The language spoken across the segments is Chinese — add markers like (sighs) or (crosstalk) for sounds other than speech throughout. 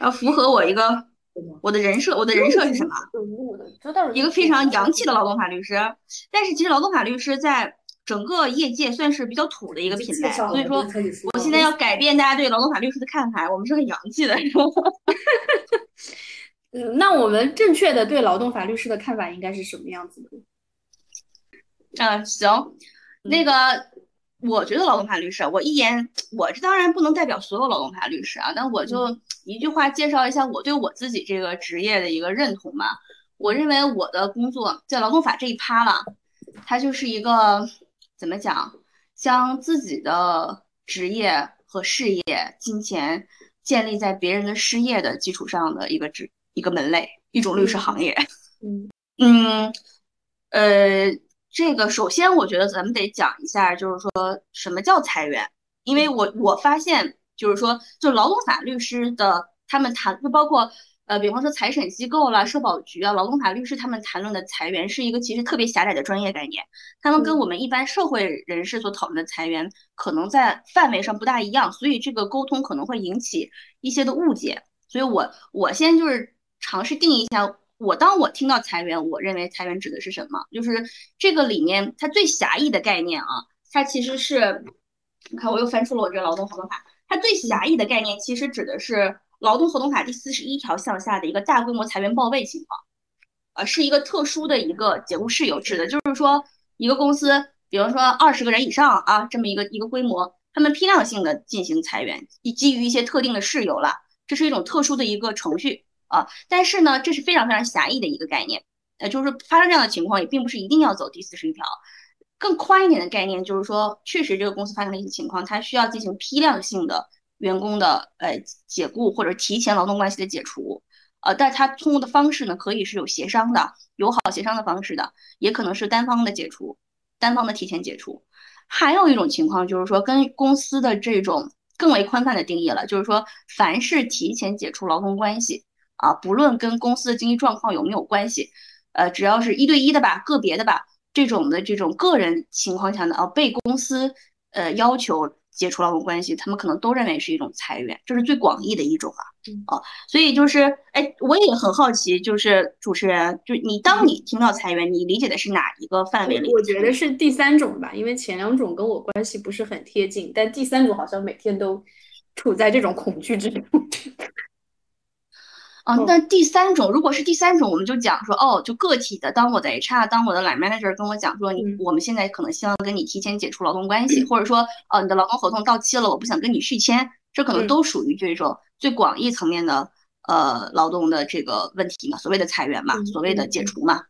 要符合我一个我的人设，我的人设是什么？一个非常洋气的劳动法律师。但是其实劳动法律师在整个业界算是比较土的一个品类，所以说我现在要改变大家对劳动法律师的看法，我们是很洋气的。(laughs) 嗯，那我们正确的对劳动法律师的看法应该是什么样子的？嗯，行，那个。我觉得劳动法律师，我一言，我这当然不能代表所有劳动法律师啊，那我就一句话介绍一下我对我自己这个职业的一个认同吧。我认为我的工作在劳动法这一趴了，它就是一个怎么讲，将自己的职业和事业、金钱建立在别人的失业的基础上的一个职一个门类，一种律师行业。嗯嗯，呃。这个首先，我觉得咱们得讲一下，就是说什么叫裁员，因为我我发现，就是说，就劳动法律师的他们谈，就包括呃，比方说财审机构啦、社保局啊，劳动法律师他们谈论的裁员是一个其实特别狭窄的专业概念，他们跟我们一般社会人士所讨论的裁员可能在范围上不大一样，所以这个沟通可能会引起一些的误解，所以我我先就是尝试定义一下。我当我听到裁员，我认为裁员指的是什么？就是这个里面它最狭义的概念啊，它其实是，你看我又翻出了我这个劳动合同法，它最狭义的概念其实指的是劳动合同法第四十一条项下的一个大规模裁员报备情况，呃，是一个特殊的一个解雇事由，指的就是说一个公司，比如说二十个人以上啊，这么一个一个规模，他们批量性的进行裁员，以基于一些特定的事由了，这是一种特殊的一个程序。啊，但是呢，这是非常非常狭义的一个概念，呃，就是发生这样的情况也并不是一定要走第四十一条，更宽一点的概念就是说，确实这个公司发生了一些情况，它需要进行批量性的员工的呃解雇或者提前劳动关系的解除，呃，但它通过的方式呢，可以是有协商的、友好协商的方式的，也可能是单方的解除、单方的提前解除，还有一种情况就是说，跟公司的这种更为宽泛的定义了，就是说，凡是提前解除劳动关系。啊，不论跟公司的经济状况有没有关系，呃，只要是一对一的吧，个别的吧，这种的这种个人情况下呢，啊，被公司呃要求解除劳动关系，他们可能都认为是一种裁员，这是最广义的一种啊，啊，所以就是，哎，我也很好奇，就是主持人，就你当你听到裁员，你理解的是哪一个范围里？我觉得是第三种吧，因为前两种跟我关系不是很贴近，但第三种好像每天都处在这种恐惧之中。啊，那第三种，如果是第三种，我们就讲说，哦，就个体的，当我的 HR，当我的 line manager 跟我讲说，你我们现在可能希望跟你提前解除劳动关系，或者说，呃，你的劳动合同到期了，我不想跟你续签，这可能都属于这种最广义层面的，呃，劳动的这个问题嘛，所谓的裁员嘛，所谓的解除嘛。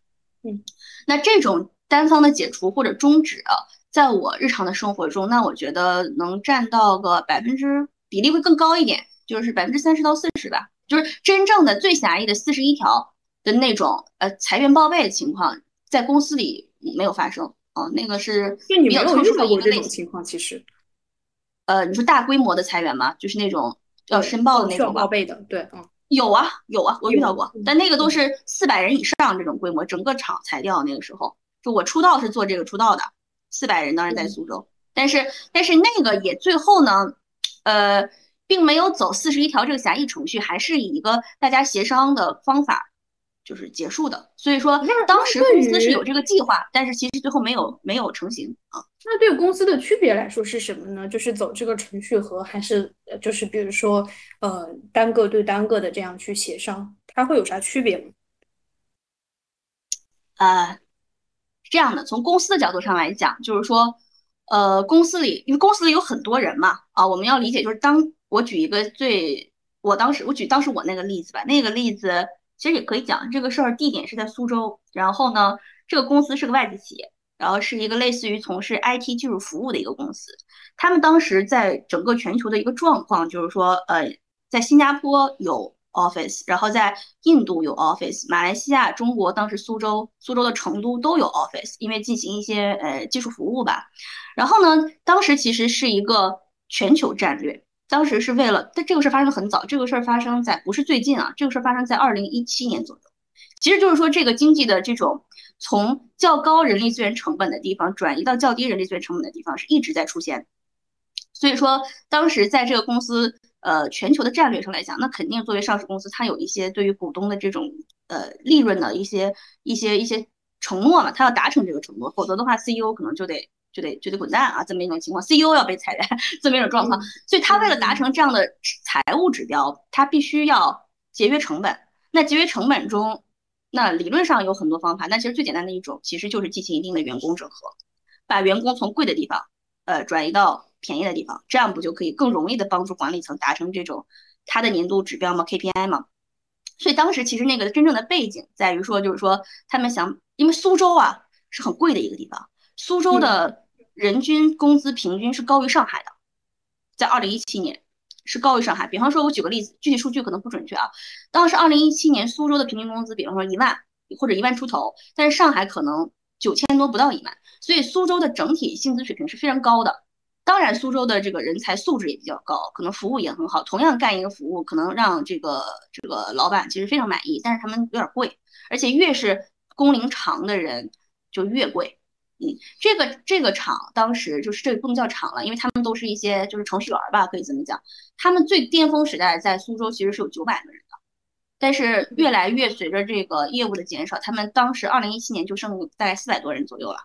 嗯，那这种单方的解除或者终止，在我日常的生活中，那我觉得能占到个百分之比例会更高一点，就是百分之三十到四十吧。就是真正的最狭义的四十一条的那种呃裁员报备的情况，在公司里没有发生啊，那个是比较特殊的一个类情况。其实，呃，你说大规模的裁员吗？就是那种要申报的那种报备的，对，嗯，有啊有啊，我遇到过，但那个都是四百人以上这种规模，整个厂裁掉那个时候，就我出道是做这个出道的，四百人当时在苏州，但是但是那个也最后呢，呃。并没有走四十一条这个狭义程序，还是以一个大家协商的方法就是结束的。所以说，当时公司是有这个计划，但是其实最后没有没有成型啊。那对公司的区别来说是什么呢？就是走这个程序和还是就是比如说呃单个对单个的这样去协商，它会有啥区别吗？呃，这样的，从公司的角度上来讲，就是说呃公司里因为公司里有很多人嘛啊，我们要理解就是当。我举一个最，我当时我举当时我那个例子吧，那个例子其实也可以讲这个事儿，地点是在苏州，然后呢，这个公司是个外资企业，然后是一个类似于从事 IT 技术服务的一个公司，他们当时在整个全球的一个状况就是说，呃，在新加坡有 office，然后在印度有 office，马来西亚、中国当时苏州、苏州的成都都有 office，因为进行一些呃技术服务吧，然后呢，当时其实是一个全球战略。当时是为了，但这个事儿发生的很早，这个事儿发生在不是最近啊，这个事儿发生在二零一七年左右。其实就是说，这个经济的这种从较高人力资源成本的地方转移到较低人力资源成本的地方是一直在出现。所以说，当时在这个公司呃全球的战略上来讲，那肯定作为上市公司，它有一些对于股东的这种呃利润的一些一些一些承诺嘛，它要达成这个承诺，否则的话，CEO 可能就得就得就得滚蛋啊，这么一种情况，CEO 要被裁员 (laughs) 这么一种状况，所以他为了达成这样的财务指标，他必须要节约成本。那节约成本中，那理论上有很多方法，那其实最简单的一种，其实就是进行一定的员工整合，把员工从贵的地方，呃，转移到便宜的地方，这样不就可以更容易的帮助管理层达成这种他的年度指标吗？KPI 吗？所以当时其实那个真正的背景在于说，就是说他们想，因为苏州啊是很贵的一个地方，苏州的人均工资平均是高于上海的，在二零一七年。是高于上海。比方说，我举个例子，具体数据可能不准确啊。当时二零一七年苏州的平均工资，比方说一万或者一万出头，但是上海可能九千多不到一万，所以苏州的整体薪资水平是非常高的。当然，苏州的这个人才素质也比较高，可能服务也很好。同样干一个服务，可能让这个这个老板其实非常满意，但是他们有点贵，而且越是工龄长的人就越贵。嗯，这个这个厂当时就是这个不能叫厂了，因为他们都是一些就是程序员吧，可以这么讲。他们最巅峰时代在苏州其实是有九百个人的，但是越来越随着这个业务的减少，他们当时二零一七年就剩大概四百多人左右了。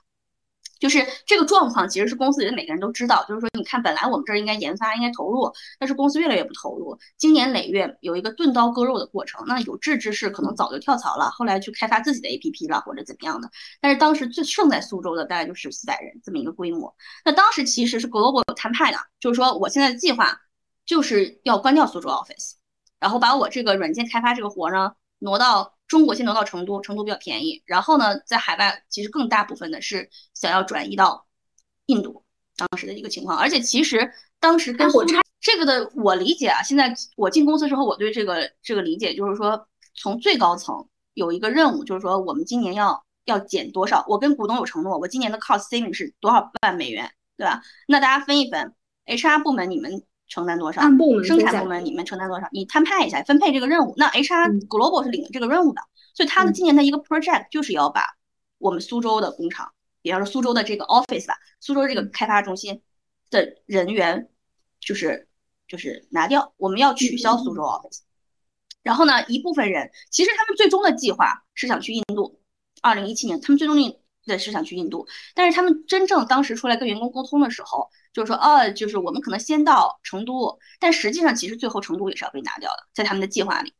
就是这个状况，其实是公司里的每个人都知道。就是说，你看，本来我们这儿应该研发、应该投入，但是公司越来越不投入，经年累月有一个钝刀割肉的过程。那有志之士可能早就跳槽了，后来去开发自己的 APP 了，或者怎么样的。但是当时最剩在苏州的大概就是四百人这么一个规模。那当时其实是 Global 有摊派的，就是说我现在的计划就是要关掉苏州 Office，然后把我这个软件开发这个活呢挪到。中国先挪到成都，成都比较便宜。然后呢，在海外其实更大部分的是想要转移到印度，当时的一个情况。而且其实当时跟我这个的我理解啊，现在我进公司之后，我对这个这个理解就是说，从最高层有一个任务，就是说我们今年要要减多少。我跟股东有承诺，我今年的 cost saving 是多少万美元，对吧？那大家分一分，HR 部门你们。承担多少？生产部门你们承担多少？你摊派一下，分配这个任务。那 HR Global 是领这个任务的，所以他的今年的一个 project 就是要把我们苏州的工厂，比方说苏州的这个 office 吧，苏州这个开发中心的人员，就是就是拿掉，我们要取消苏州 office。然后呢，一部分人其实他们最终的计划是想去印度，二零一七年他们最终的是想去印度，但是他们真正当时出来跟员工沟通的时候。就是说，哦，就是我们可能先到成都，但实际上其实最后成都也是要被拿掉的，在他们的计划里，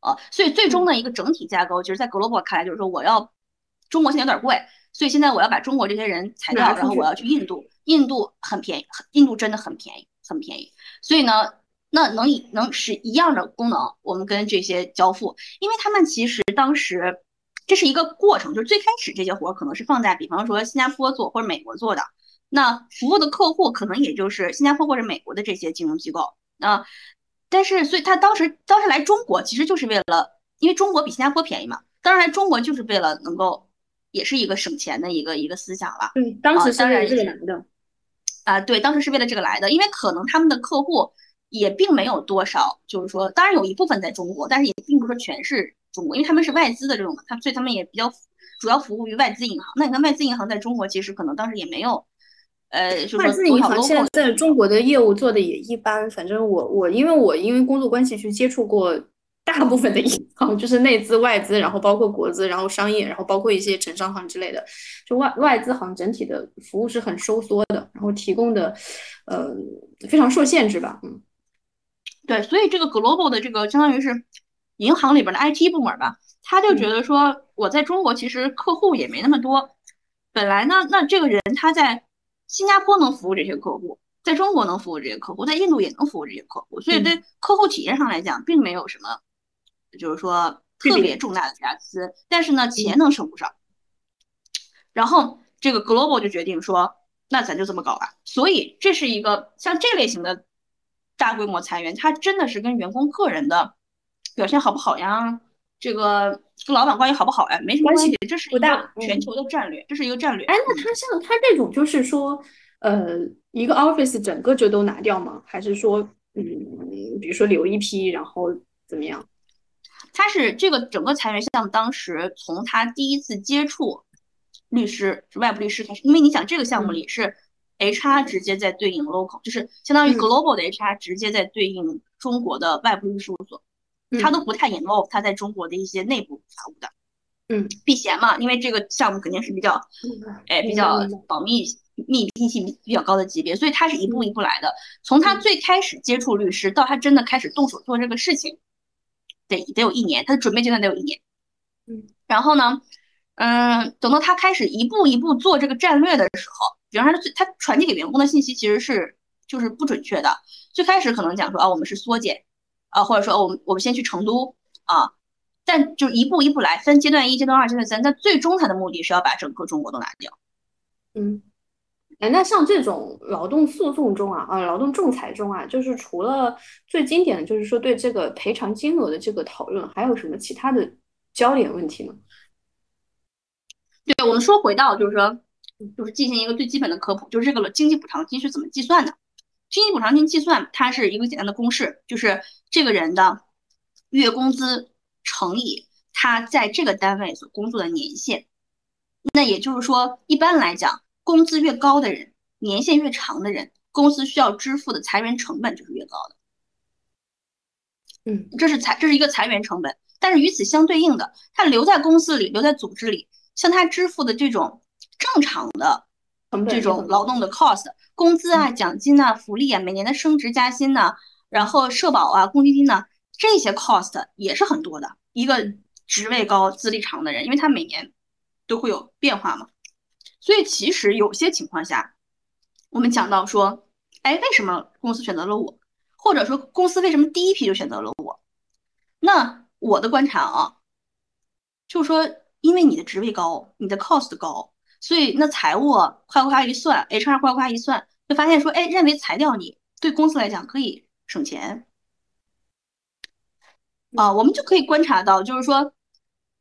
呃，所以最终的一个整体架构，就是在 Global 看来，就是说我要中国现在有点贵，所以现在我要把中国这些人裁掉，然后我要去印度，印度很便宜，印度真的很便宜，很便宜，所以呢，那能以能使一样的功能，我们跟这些交付，因为他们其实当时这是一个过程，就是最开始这些活可能是放在比方说新加坡做或者美国做的。那服务的客户可能也就是新加坡或者美国的这些金融机构啊，但是所以他当时当时来中国其实就是为了，因为中国比新加坡便宜嘛，当时来中国就是为了能够，也是一个省钱的一个一个思想了。嗯，当时是为了这个来的。啊，对，当时是为了这个来的，因为可能他们的客户也并没有多少，就是说，当然有一部分在中国，但是也并不是说全是中国，因为他们是外资的这种，他所以他们也比较主要服务于外资银行。那你看外资银行在中国其实可能当时也没有。呃，外资银行现在在中国的业务做的也一般。反正我我因为我因为工作关系去接触过大部分的银行，(laughs) 就是内资、外资，然后包括国资，然后商业，然后包括一些城商行之类的。就外外资行整体的服务是很收缩的，然后提供的呃非常受限制吧。嗯，对，所以这个 global 的这个相当于是银行里边的 IT 部门吧，他就觉得说我在中国其实客户也没那么多，本来呢，那这个人他在。新加坡能服务这些客户，在中国能服务这些客户，在印度也能服务这些客户，所以对客户体验上来讲，并没有什么，就是说特别重大的瑕疵。但是呢，钱能省不少。然后这个 Global 就决定说，那咱就这么搞吧。所以这是一个像这类型的大规模裁员，它真的是跟员工个人的表现好不好呀？这个跟老板关系好不好呀？没什么关系，这是一个全球的战略，这是一个战略。哎，那他像他这种，就是说，呃，一个 office 整个就都拿掉吗？还是说，嗯，比如说留一批，然后怎么样？他是这个整个裁员项目，当时从他第一次接触律师，是外部律师开始，因为你想这个项目里是 HR 直接在对应 local，就是相当于 global 的 HR 直接在对应中国的外部律师事务所，他都不太 involve 他在中国的一些内部法务的，嗯，避嫌嘛，因为这个项目肯定是比较，哎，比较保密、密闭性比较高的级别，所以他是一步一步来的。从他最开始接触律师到他真的开始动手做这个事情，得得有一年，他的准备阶段得有一年，嗯，然后呢，嗯，等到他开始一步一步做这个战略的时候，比方说他他传递给员工的信息其实是就是不准确的。最开始可能讲说啊，我们是缩减，啊，或者说我们我们先去成都啊，但就一步一步来，分阶段一、阶段二、阶段三，但最终它的目的是要把整个中国都拿掉。嗯，哎，那像这种劳动诉讼中啊，啊，劳动仲裁中啊，就是除了最经典的就是说对这个赔偿金额的这个讨论，还有什么其他的焦点问题呢？对我们说回到就是说，就是进行一个最基本的科普，就是这个经济补偿金是怎么计算的？经济补偿金计算，它是一个简单的公式，就是这个人的月工资乘以他在这个单位所工作的年限。那也就是说，一般来讲，工资越高的人，年限越长的人，公司需要支付的裁员成本就是越高的。嗯，这是裁，这是一个裁员成本。但是与此相对应的，他留在公司里，留在组织里，向他支付的这种正常的这种劳动的 cost。工资啊、奖金呐、福利啊、每年的升职加薪呐，然后社保啊、公积金呐，这些 cost 也是很多的。一个职位高、资历长的人，因为他每年都会有变化嘛，所以其实有些情况下，我们讲到说，哎，为什么公司选择了我，或者说公司为什么第一批就选择了我？那我的观察啊，就是说，因为你的职位高，你的 cost 高。所以那财务夸夸一算，HR 夸夸一算，就发现说，哎，认为裁掉你对公司来讲可以省钱啊，我们就可以观察到，就是说，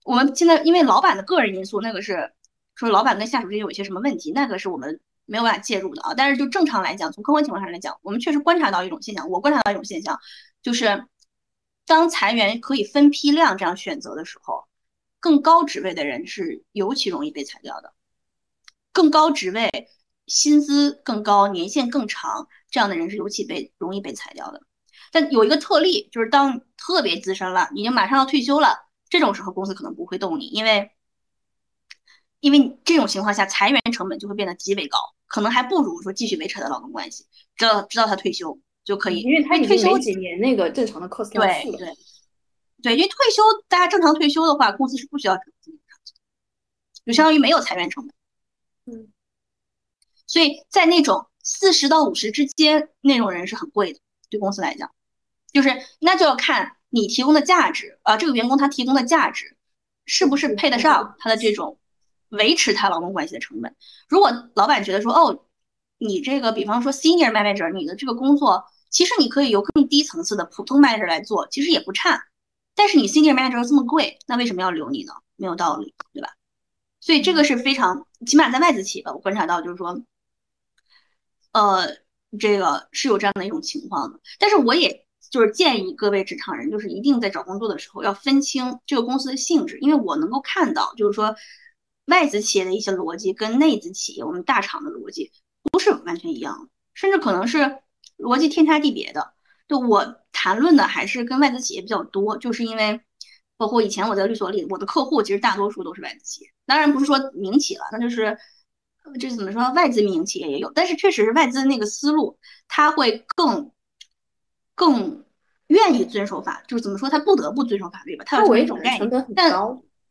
我们现在因为老板的个人因素，那个是说老板跟下属之间有一些什么问题，那个是我们没有办法介入的啊。但是就正常来讲，从客观情况上来讲，我们确实观察到一种现象，我观察到一种现象，就是当裁员可以分批量这样选择的时候，更高职位的人是尤其容易被裁掉的。更高职位、薪资更高、年限更长，这样的人是尤其被容易被裁掉的。但有一个特例，就是当特别资深了，已经马上要退休了，这种时候公司可能不会动你，因为因为这种情况下裁员成本就会变得极为高，可能还不如说继续维持的劳动关系，直到直到他退休就可以。因为他退休几年那个正常的 cost 对对对，因为退休大家正常退休的话，公司是不需要就相当于没有裁员成本。嗯，所以在那种四十到五十之间，那种人是很贵的，对公司来讲，就是那就要看你提供的价值啊，这个员工他提供的价值是不是配得上他的这种维持他劳动关系的成本。如果老板觉得说，哦，你这个比方说 senior manager，你的这个工作其实你可以由更低层次的普通 manager 来做，其实也不差，但是你 senior manager 这么贵，那为什么要留你呢？没有道理，对吧？所以这个是非常，起码在外资企业吧，我观察到就是说，呃，这个是有这样的一种情况的。但是我也就是建议各位职场人，就是一定在找工作的时候要分清这个公司的性质，因为我能够看到，就是说外资企业的一些逻辑跟内资企业我们大厂的逻辑不是完全一样的，甚至可能是逻辑天差地别的。就我谈论的还是跟外资企业比较多，就是因为。包括以前我在律所里，我的客户其实大多数都是外资企业，当然不是说民企了，那就是这怎么说，外资民营企业也有，但是确实是外资那个思路，他会更更愿意遵守法，就是怎么说，他不得不遵守法律吧，他有一种概念，但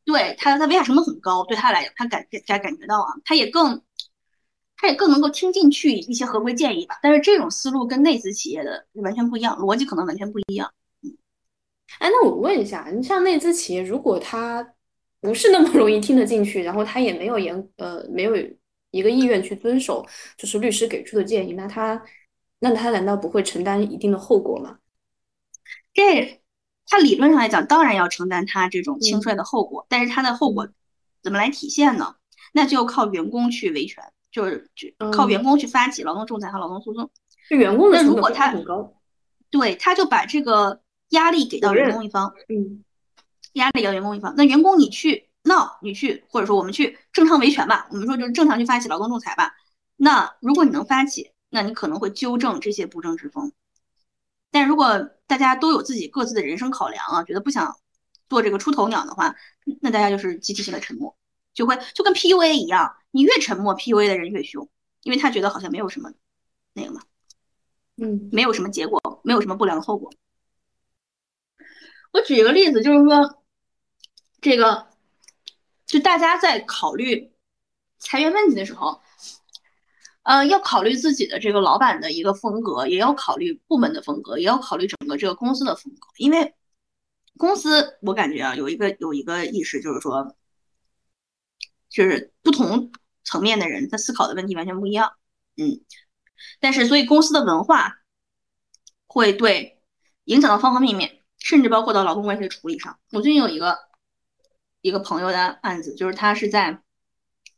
对他他违法成本很高，对他来讲，他感感感觉到啊，他也更他也更能够听进去一些合规建议吧，但是这种思路跟内资企业的完全不一样，逻辑可能完全不一样。嗯哎，那我问一下，你像内资企业，如果他不是那么容易听得进去，然后他也没有严呃没有一个意愿去遵守，就是律师给出的建议，那他那他难道不会承担一定的后果吗？这他理论上来讲，当然要承担他这种轻率的后果，但是他的后果怎么来体现呢？那就靠员工去维权，就是就靠员工去发起劳动仲裁和劳动诉讼。员工的如果他很高，对，他就把这个。压力给到员工一方，嗯，压力给到员工一方。那员工你去闹，你去，或者说我们去正常维权吧，我们说就是正常去发起劳动仲裁吧。那如果你能发起，那你可能会纠正这些不正之风。但如果大家都有自己各自的人生考量啊，觉得不想做这个出头鸟的话，那大家就是集体性的沉默，就会就跟 PUA 一样，你越沉默，PUA 的人越凶，因为他觉得好像没有什么那个嘛，嗯，没有什么结果，没有什么不良后果。我举一个例子，就是说，这个就大家在考虑裁员问题的时候，呃，要考虑自己的这个老板的一个风格，也要考虑部门的风格，也要考虑整个这个公司的风格，因为公司我感觉啊，有一个有一个意识，就是说，就是不同层面的人他思考的问题完全不一样，嗯，但是所以公司的文化会对影响到方方面面。甚至包括到劳动关系的处理上。我最近有一个一个朋友的案子，就是他是在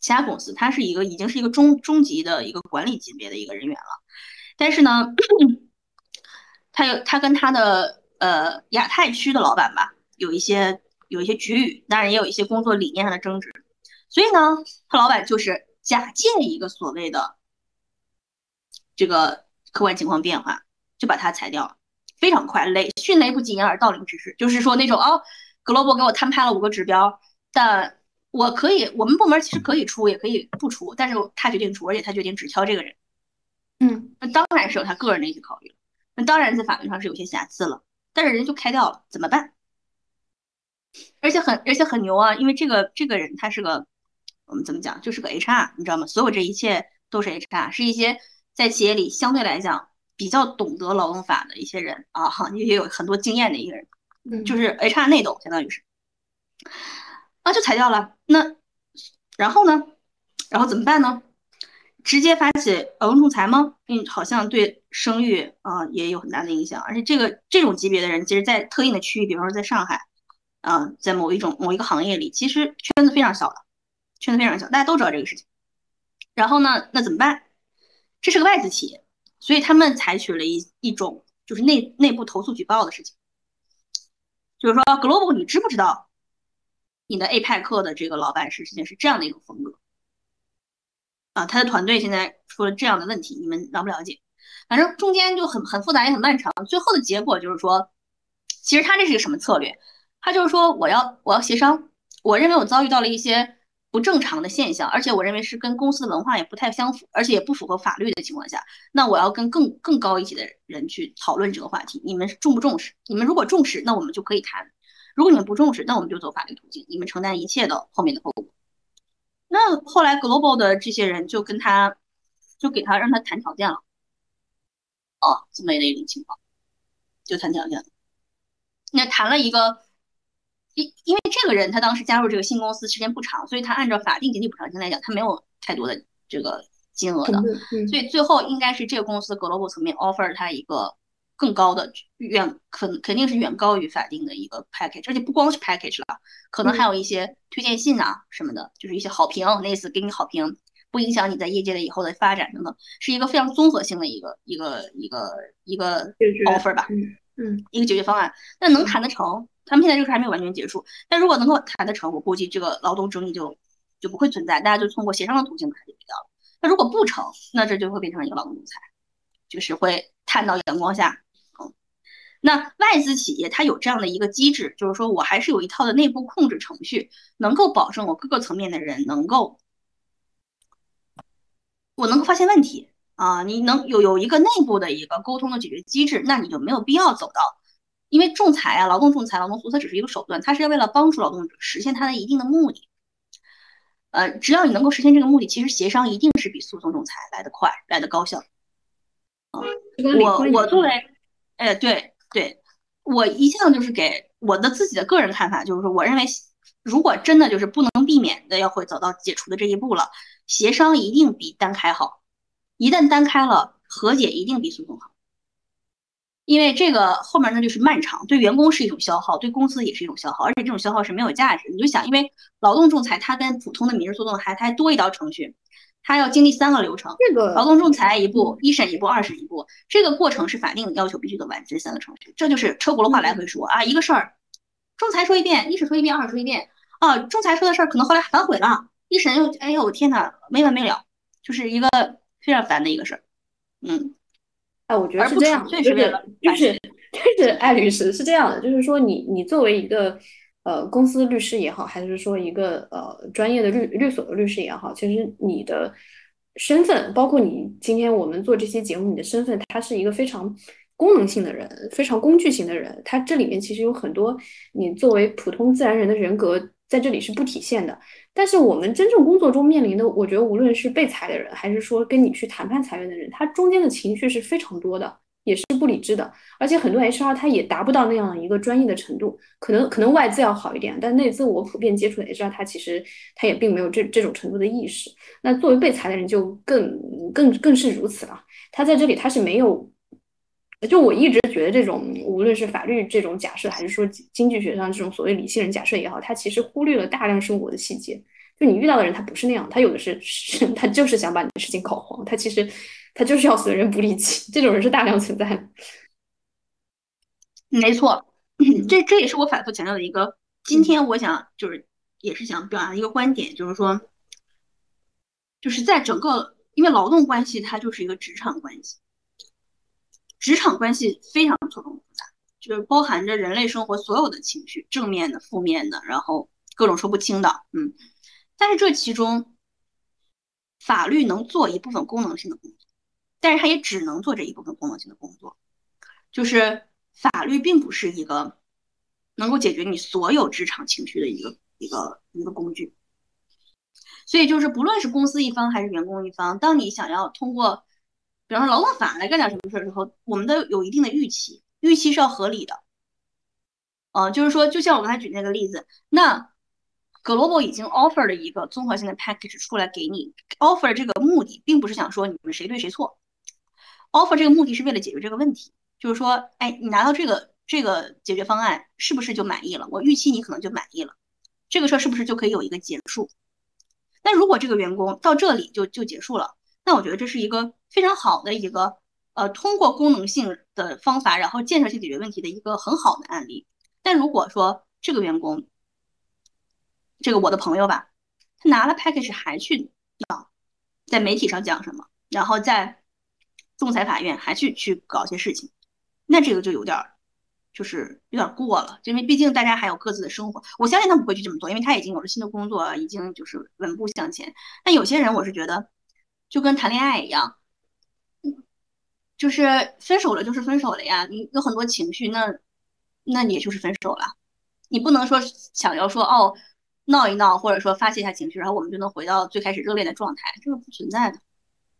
其他公司，他是一个已经是一个中中级的一个管理级别的一个人员了，但是呢，他有他跟他的呃亚太区的老板吧，有一些有一些局域，当然也有一些工作理念上的争执，所以呢，他老板就是假借一个所谓的这个客观情况变化，就把他裁掉了。非常快，雷迅雷不及掩耳盗铃之势，就是说那种哦，Global 给我摊派了五个指标，但我可以，我们部门其实可以出，也可以不出，但是他决定出，而且他决定只挑这个人，嗯，那当然是有他个人的一些考虑，那当然在法律上是有些瑕疵了，但是人就开掉了，怎么办？而且很而且很牛啊，因为这个这个人他是个我们怎么讲，就是个 HR，你知道吗？所有这一切都是 HR，是一些在企业里相对来讲。比较懂得劳动法的一些人啊，哈，也有很多经验的一个人，就是 HR 内斗，相当于是，啊，就裁掉了。那然后呢？然后怎么办呢？直接发起劳动仲裁吗？嗯，好像对声誉啊也有很大的影响。而且这个这种级别的人，其实，在特定的区域，比方说在上海，啊，在某一种某一个行业里，其实圈子非常小的，圈子非常小，大家都知道这个事情。然后呢？那怎么办？这是个外资企业。所以他们采取了一一种就是内内部投诉举报的事情，就是说，Global，你知不知道你的 A 派克的这个老板是实际上是这样的一个风格啊？他的团队现在出了这样的问题，你们了不了解？反正中间就很很复杂也很漫长，最后的结果就是说，其实他这是一个什么策略？他就是说，我要我要协商，我认为我遭遇到了一些。不正常的现象，而且我认为是跟公司的文化也不太相符，而且也不符合法律的情况下，那我要跟更更高一级的人去讨论这个话题。你们重不重视？你们如果重视，那我们就可以谈；如果你们不重视，那我们就走法律途径，你们承担一切的后面的后果。那后来 Global 的这些人就跟他，就给他让他谈条件了。哦，这么的一种情况，就谈条件。那谈了一个。因因为这个人他当时加入这个新公司时间不长，所以他按照法定经济补偿金来讲，他没有太多的这个金额的，所以最后应该是这个公司 global 层面 offer 他一个更高的远肯肯定是远高于法定的一个 package，而且不光是 package 了，可能还有一些推荐信啊什么的，就是一些好评，类似给你好评，不影响你在业界的以后的发展等等，是一个非常综合性的一个一个一个一个 offer 吧，嗯，一个解决方案，那能谈得成？他们现在这个事还没有完全结束，但如果能够谈得成，我估计这个劳动争议就就不会存在，大家就通过协商的途径把它解决掉了。那如果不成，那这就会变成一个劳动仲裁，就是会探到阳光下。嗯，那外资企业它有这样的一个机制，就是说我还是有一套的内部控制程序，能够保证我各个层面的人能够，我能够发现问题啊，你能有有一个内部的一个沟通的解决机制，那你就没有必要走到。因为仲裁啊，劳动仲裁、劳动诉讼只是一个手段，它是要为了帮助劳动者实现他的一定的目的。呃，只要你能够实现这个目的，其实协商一定是比诉讼仲裁来得快、来得高效。啊，我我作为，哎，对对，我一向就是给我的自己的个人看法，就是说，我认为如果真的就是不能避免的要会走到解除的这一步了，协商一定比单开好。一旦单开了，和解一定比诉讼好。因为这个后面呢就是漫长，对员工是一种消耗，对公司也是一种消耗，而且这种消耗是没有价值。你就想，因为劳动仲裁它跟普通的民事诉讼还它还多一道程序，它要经历三个流程。这个劳动仲裁一步，一审一步，二审一步，这个过程是法定要求必须走完这三个程序。这就是车轱辘话来回说啊，一个事儿，仲裁说一遍，一审说一遍，二审说一遍啊，仲裁说的事儿可能后来反悔了，一审又哎呦我天呐，没完没了，就是一个非常烦的一个事儿，嗯。哎，我觉得是这样，就是就是就是艾律师是这样的，就是说你你作为一个呃公司律师也好，还是说一个呃专业的律律所的律师也好，其实你的身份，包括你今天我们做这期节目，你的身份，它是一个非常功能性的人，非常工具型的人，他这里面其实有很多你作为普通自然人的人格。在这里是不体现的，但是我们真正工作中面临的，我觉得无论是被裁的人，还是说跟你去谈判裁员的人，他中间的情绪是非常多的，也是不理智的，而且很多 HR 他也达不到那样的一个专业的程度，可能可能外资要好一点，但内资我普遍接触的 HR 他其实他也并没有这这种程度的意识。那作为被裁的人就更更更是如此了，他在这里他是没有。就我一直觉得，这种无论是法律这种假设，还是说经济学上这种所谓理性人假设也好，他其实忽略了大量生活的细节。就你遇到的人，他不是那样，他有的是，他就是想把你的事情搞黄，他其实他就是要损人不利己，这种人是大量存在的。没错，(clears throat) 这这也是我反复强调的一个。今天我想就是也是想表达一个观点，就是说，就是在整个因为劳动关系，它就是一个职场关系。职场关系非常错综复杂，就是包含着人类生活所有的情绪，正面的、负面的，然后各种说不清的，嗯。但是这其中，法律能做一部分功能性的工作，但是它也只能做这一部分功能性的工作，就是法律并不是一个能够解决你所有职场情绪的一个一个一个工具。所以就是不论是公司一方还是员工一方，当你想要通过比方说劳动法来干点什么事儿之后，我们都有一定的预期，预期是要合理的。嗯，就是说，就像我刚才举那个例子，那 Global 已经 offer 了一个综合性的 package 出来给你，offer 这个目的并不是想说你们谁对谁错，offer 这个目的是为了解决这个问题，就是说，哎，你拿到这个这个解决方案是不是就满意了？我预期你可能就满意了，这个事儿是不是就可以有一个结束？那如果这个员工到这里就就结束了？那我觉得这是一个非常好的一个，呃，通过功能性的方法，然后建设性解决问题的一个很好的案例。但如果说这个员工，这个我的朋友吧，他拿了 package 还去讲在媒体上讲什么，然后在仲裁法院还去去搞些事情，那这个就有点，就是有点过了，因为毕竟大家还有各自的生活。我相信他不会去这么做，因为他已经有了新的工作，已经就是稳步向前。但有些人，我是觉得。就跟谈恋爱一样，就是分手了就是分手了呀。你有很多情绪，那那也就是分手了。你不能说想要说哦闹一闹，或者说发泄一下情绪，然后我们就能回到最开始热恋的状态，这个不存在的。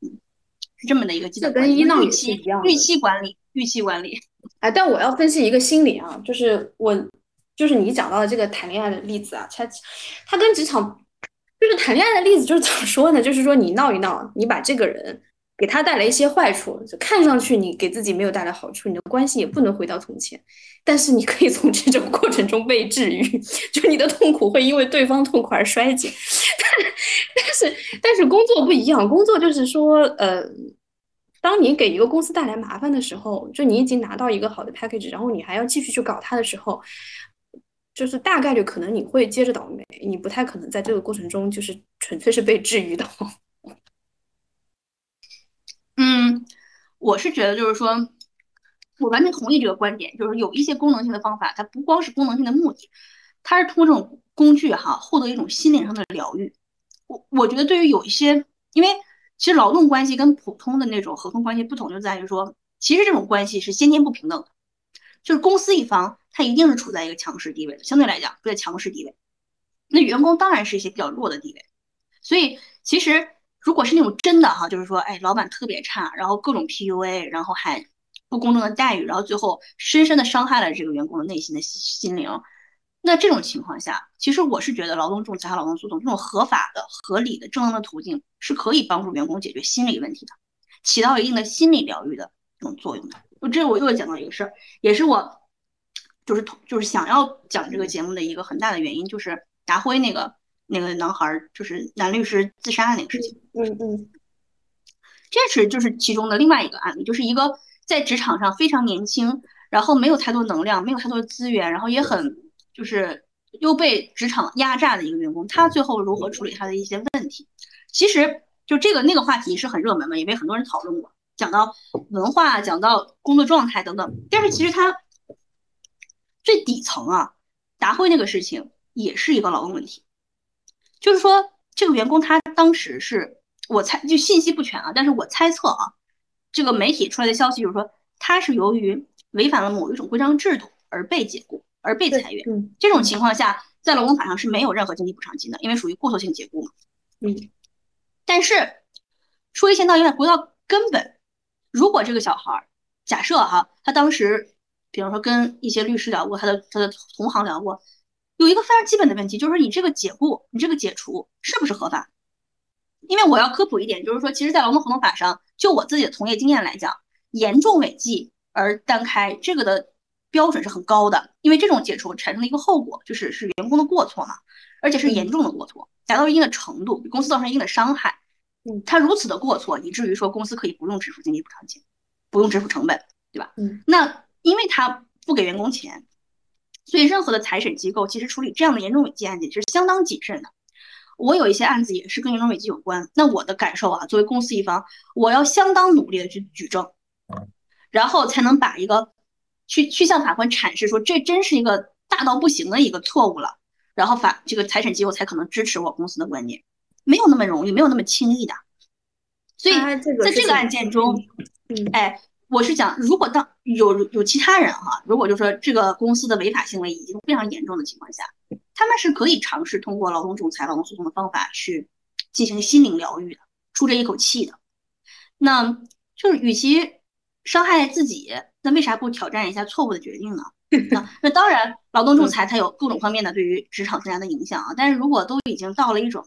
嗯，是这么的一个基本跟一闹预期预期管理，预期管理。(laughs) 哎，但我要分析一个心理啊，就是我就是你讲到的这个谈恋爱的例子啊，它它跟职场。就是谈恋爱的例子，就是怎么说呢？就是说你闹一闹，你把这个人给他带来一些坏处，就看上去你给自己没有带来好处，你的关系也不能回到从前。但是你可以从这种过程中被治愈，就你的痛苦会因为对方痛苦而衰减。但是但是工作不一样，工作就是说，呃，当你给一个公司带来麻烦的时候，就你已经拿到一个好的 package，然后你还要继续去搞它的时候。就是大概率可能你会接着倒霉，你不太可能在这个过程中就是纯粹是被治愈的。嗯，我是觉得就是说，我完全同意这个观点，就是有一些功能性的方法，它不光是功能性的目的，它是通过这种工具哈，获得一种心灵上的疗愈。我我觉得对于有一些，因为其实劳动关系跟普通的那种合同关系不同，就在于说，其实这种关系是先天不平等的，就是公司一方。他一定是处在一个强势地位的，相对来讲处在强势地位。那员工当然是一些比较弱的地位。所以其实如果是那种真的哈，就是说，哎，老板特别差，然后各种 PUA，然后还不公正的待遇，然后最后深深的伤害了这个员工的内心的心灵。那这种情况下，其实我是觉得劳动仲裁和劳动诉讼这种合法的、合理的、正当的途径是可以帮助员工解决心理问题的，起到一定的心理疗愈的这种作用的。我这我又讲到一个事儿，也是我。就是就是想要讲这个节目的一个很大的原因，就是达辉那个那个男孩，就是男律师自杀的那个事情。嗯嗯，这是就是其中的另外一个案例，就是一个在职场上非常年轻，然后没有太多能量，没有太多资源，然后也很就是又被职场压榨的一个员工，他最后如何处理他的一些问题？其实就这个那个话题是很热门嘛，也被很多人讨论过。讲到文化，讲到工作状态等等。但是其实他最底层啊，达辉那个事情也是一个劳动问题，就是说这个员工他当时是我猜就信息不全啊，但是我猜测啊，这个媒体出来的消息就是说他是由于违反了某一种规章制度而被解雇而被裁员。嗯，这种情况下，在劳动法上是没有任何经济补偿金的，因为属于过错性解雇嘛。嗯，但是说一千道一万，回到根本，如果这个小孩儿，假设哈，他当时，比方说跟一些律师聊过，他的他的同行聊过，有一个非常基本的问题，就是说你这个解雇，你这个解除是不是合法？因为我要科普一点，就是说，其实，在劳动合同法上，就我自己的从业经验来讲，严重违纪而单开这个的标准是很高的，因为这种解除产生的一个后果就是是员工的过错嘛，而且是严重的过错，达到一定的程度，给公司造成一定的伤害。嗯，他如此的过错，以至于说公司可以不用支付经济补偿金，不用支付成本，对吧？嗯，那因为他不给员工钱，所以任何的财审机构其实处理这样的严重违纪案件是相当谨慎的。我有一些案子也是跟严重违纪有关，那我的感受啊，作为公司一方，我要相当努力的去举证，然后才能把一个去去向法官阐释说这真是一个大到不行的一个错误了，然后法这个财审机构才可能支持我公司的观点。没有那么容易，没有那么轻易的。所以在这个案件中，哎，我是讲，如果当有有其他人哈，如果就说这个公司的违法行为已经非常严重的情况下，他们是可以尝试通过劳动仲裁、劳动诉讼的方法去进行心灵疗愈的，出这一口气的。那就是与其伤害自己，那为啥不挑战一下错误的决定呢？那那当然，劳动仲裁它有各种方面的对于职场生涯的影响啊。但是如果都已经到了一种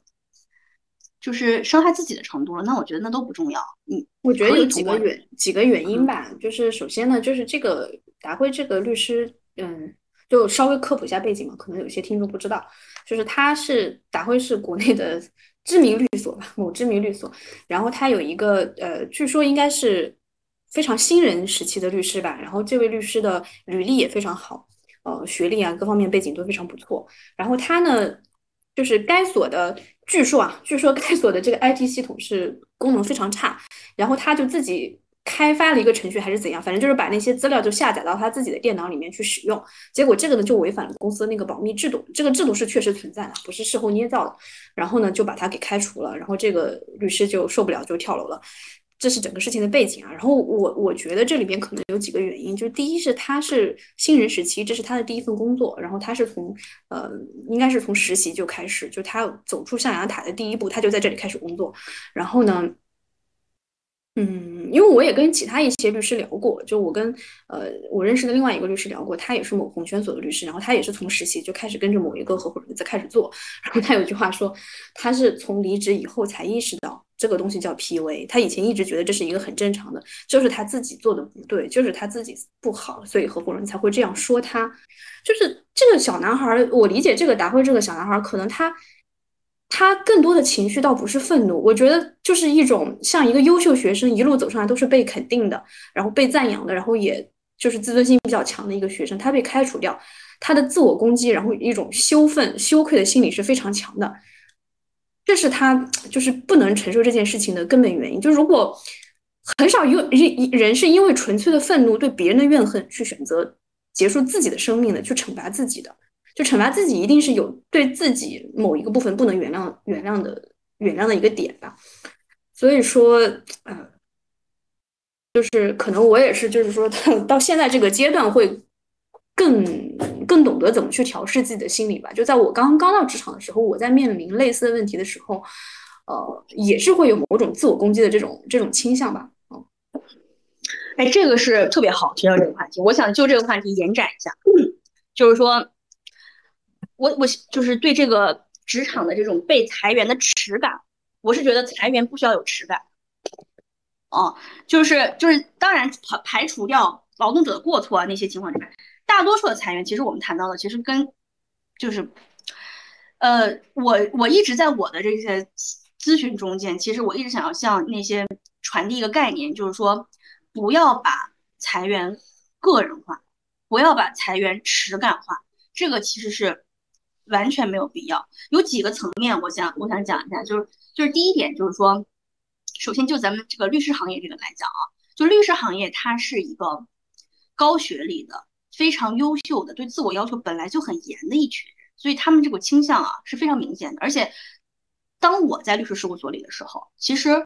就是伤害自己的程度了，那我觉得那都不重要。嗯，我觉得有几个原几个原因吧。就是首先呢，就是这个达辉这个律师，嗯，就稍微科普一下背景嘛，可能有些听众不知道，就是他是达辉是国内的知名律所吧，某知名律所。然后他有一个呃，据说应该是非常新人时期的律师吧。然后这位律师的履历也非常好，呃，学历啊各方面背景都非常不错。然后他呢，就是该所的。据说啊，据说该所的这个 IT 系统是功能非常差，然后他就自己开发了一个程序还是怎样，反正就是把那些资料就下载到他自己的电脑里面去使用，结果这个呢就违反了公司那个保密制度，这个制度是确实存在的，不是事后捏造的，然后呢就把他给开除了，然后这个律师就受不了就跳楼了。这是整个事情的背景啊，然后我我觉得这里边可能有几个原因，就是第一是他是新人时期，这是他的第一份工作，然后他是从呃应该是从实习就开始，就他走出象牙塔的第一步，他就在这里开始工作，然后呢。嗯，因为我也跟其他一些律师聊过，就我跟呃我认识的另外一个律师聊过，他也是某红圈所的律师，然后他也是从实习就开始跟着某一个合伙人在开始做，(laughs) 然后他有句话说，他是从离职以后才意识到这个东西叫 PUA，他以前一直觉得这是一个很正常的，就是他自己做的不对，就是他自己不好，所以合伙人才会这样说他，就是这个小男孩，我理解这个达辉这个小男孩，可能他。他更多的情绪倒不是愤怒，我觉得就是一种像一个优秀学生一路走上来都是被肯定的，然后被赞扬的，然后也就是自尊心比较强的一个学生，他被开除掉，他的自我攻击，然后一种羞愤、羞愧的心理是非常强的，这是他就是不能承受这件事情的根本原因。就如果很少有人人是因为纯粹的愤怒对别人的怨恨去选择结束自己的生命的，去惩罚自己的。就惩罚自己，一定是有对自己某一个部分不能原谅、原谅的、原谅的一个点吧。所以说，呃，就是可能我也是，就是说 (laughs) 到现在这个阶段，会更更懂得怎么去调试自己的心理吧。就在我刚刚到职场的时候，我在面临类似的问题的时候，呃，也是会有某种自我攻击的这种这种倾向吧。嗯，哎，这个是特别好提到这个话题，我想就这个话题延展一下，就是说。我我就是对这个职场的这种被裁员的耻感，我是觉得裁员不需要有耻感，哦，就是就是当然排排除掉劳动者的过错啊那些情况之外，大多数的裁员其实我们谈到的其实跟就是，呃，我我一直在我的这些咨询中间，其实我一直想要向那些传递一个概念，就是说不要把裁员个人化，不要把裁员耻感化，这个其实是。完全没有必要。有几个层面，我想我想讲一下，就是就是第一点，就是说，首先就咱们这个律师行业这个来讲啊，就律师行业，它是一个高学历的、非常优秀的、对自我要求本来就很严的一群人，所以他们这个倾向啊是非常明显的。而且，当我在律师事务所里的时候，其实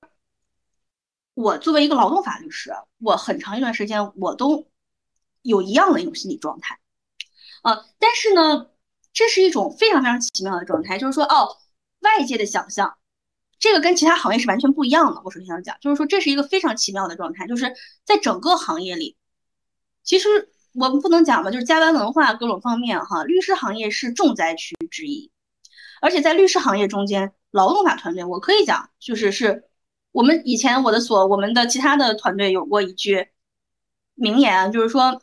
我作为一个劳动法律师，我很长一段时间我都有一样的一种心理状态，呃，但是呢，这是一种非常非常奇妙的状态，就是说，哦，外界的想象。这个跟其他行业是完全不一样的。我首先要讲，就是说这是一个非常奇妙的状态，就是在整个行业里，其实我们不能讲吧，就是加班文化各种方面哈，律师行业是重灾区之一。而且在律师行业中间，劳动法团队，我可以讲，就是是我们以前我的所，我们的其他的团队有过一句名言，就是说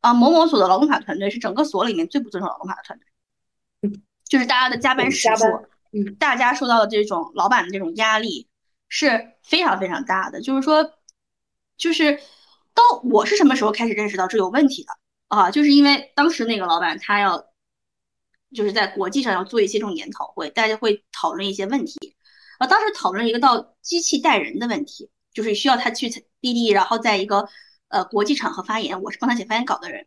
啊，某某所的劳动法团队是整个所里面最不遵守劳动法的团队，就是大家的加班时数。嗯，大家受到的这种老板的这种压力是非常非常大的。就是说，就是到我是什么时候开始认识到这有问题的啊？就是因为当时那个老板他要就是在国际上要做一些这种研讨会，大家会讨论一些问题啊。当时讨论一个到机器带人的问题，就是需要他去滴滴，然后在一个呃国际场合发言，我是帮他写发言稿的人。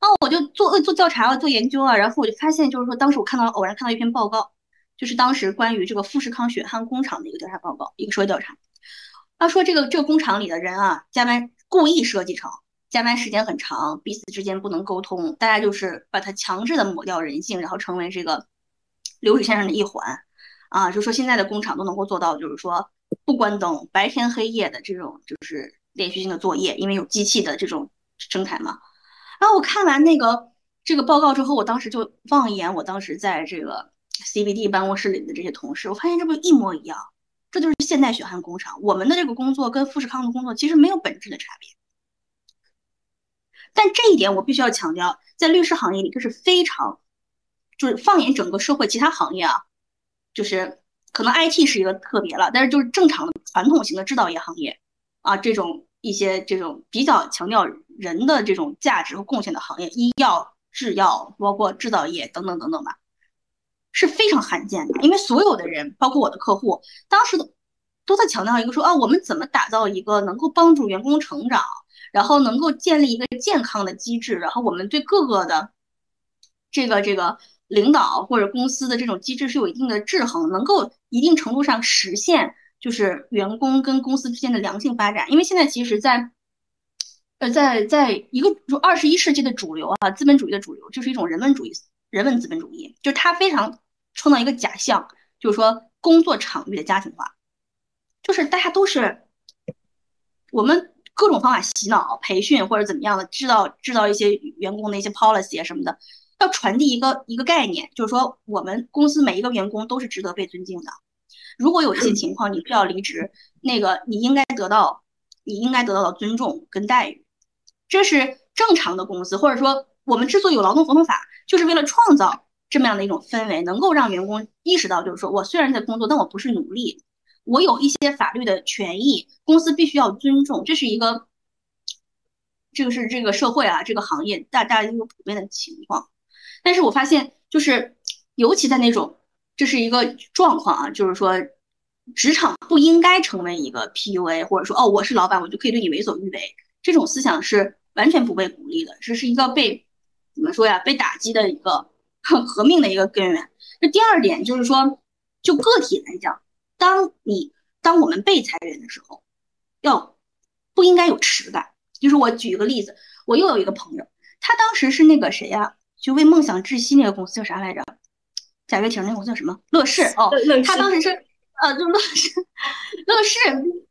然后我就做做调查啊，做研究啊，然后我就发现，就是说当时我看到偶然看到一篇报告。就是当时关于这个富士康血汗工厂的一个调查报告，一个社会调查。他说这个这个工厂里的人啊，加班故意设计成加班时间很长，彼此之间不能沟通，大家就是把它强制的抹掉人性，然后成为这个流水线上的一环啊。就说现在的工厂都能够做到，就是说不关灯，白天黑夜的这种就是连续性的作业，因为有机器的这种生产嘛。然后我看完那个这个报告之后，我当时就望一眼我当时在这个。CBD 办公室里的这些同事，我发现这不一模一样，这就是现代血汗工厂。我们的这个工作跟富士康的工作其实没有本质的差别，但这一点我必须要强调，在律师行业里这是非常，就是放眼整个社会其他行业啊，就是可能 IT 是一个特别了，但是就是正常的传统型的制造业行业啊，这种一些这种比较强调人的这种价值和贡献的行业，医药、制药，包括制造业等等等等吧。是非常罕见的，因为所有的人，包括我的客户，当时都都在强调一个说啊，我们怎么打造一个能够帮助员工成长，然后能够建立一个健康的机制，然后我们对各个的这个这个领导或者公司的这种机制是有一定的制衡，能够一定程度上实现就是员工跟公司之间的良性发展。因为现在其实，在呃在在一个就二十一世纪的主流啊，资本主义的主流就是一种人文主义。人文资本主义就是它非常创造一个假象，就是说工作场域的家庭化，就是大家都是我们各种方法洗脑、培训或者怎么样的，制造制造一些员工的一些 policy 啊什么的，要传递一个一个概念，就是说我们公司每一个员工都是值得被尊敬的。如果有一些情况你需要离职，那个你应该得到你应该得到的尊重跟待遇，这是正常的公司，或者说我们之所以有劳动合同法。就是为了创造这么样的一种氛围，能够让员工意识到，就是说我虽然在工作，但我不是奴隶，我有一些法律的权益，公司必须要尊重，这是一个，这个是这个社会啊，这个行业大大一个普遍的情况。但是我发现，就是尤其在那种，这是一个状况啊，就是说，职场不应该成为一个 PUA，或者说，哦，我是老板，我就可以对你为所欲为，这种思想是完全不被鼓励的，这是一个被。怎么说呀？被打击的一个 (laughs) 革命的一个根源。那第二点就是说，就个体来讲，当你当我们被裁员的时候，要不应该有耻感。就是我举一个例子，我又有一个朋友，他当时是那个谁呀？就为梦想窒息那个公司叫啥来着？贾跃亭那个公司叫什么？乐视哦，他当时是呃，就乐视，(laughs) 乐视，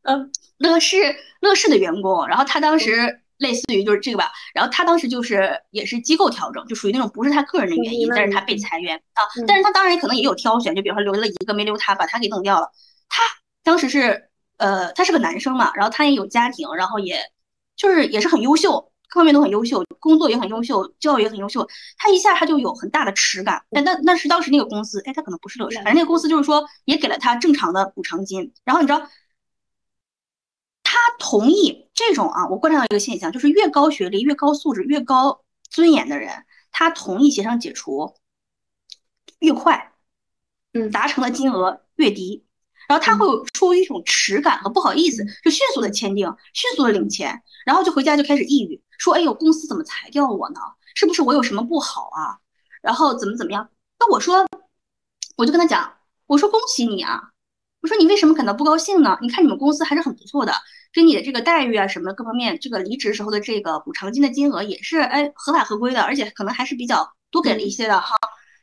呃，乐视，乐视的员工。然后他当时。类似于就是这个吧，然后他当时就是也是机构调整，就属于那种不是他个人的原因，但是他被裁员啊，但是他当然可能也有挑选，就比如说留了一个没留他，把他给弄掉了。他当时是呃，他是个男生嘛，然后他也有家庭，然后也就是也是很优秀，各方面都很优秀，工作也很优秀，教育也很优秀。他一下他就有很大的耻感，但那那是当时那个公司，哎，他可能不是乐视，反正那个公司就是说也给了他正常的补偿金，然后你知道。他同意这种啊，我观察到一个现象，就是越高学历、越高素质、越高尊严的人，他同意协商解除越快，嗯，达成的金额越低。然后他会出于一种耻感和不好意思，就迅速的签订，迅速的领钱，然后就回家就开始抑郁，说：“哎呦，公司怎么裁掉我呢？是不是我有什么不好啊？然后怎么怎么样？”那我说，我就跟他讲，我说：“恭喜你啊！我说你为什么感到不高兴呢？你看你们公司还是很不错的，给你的这个待遇啊什么各方面，这个离职时候的这个补偿金的金额也是哎合法合规的，而且可能还是比较多给了一些的哈。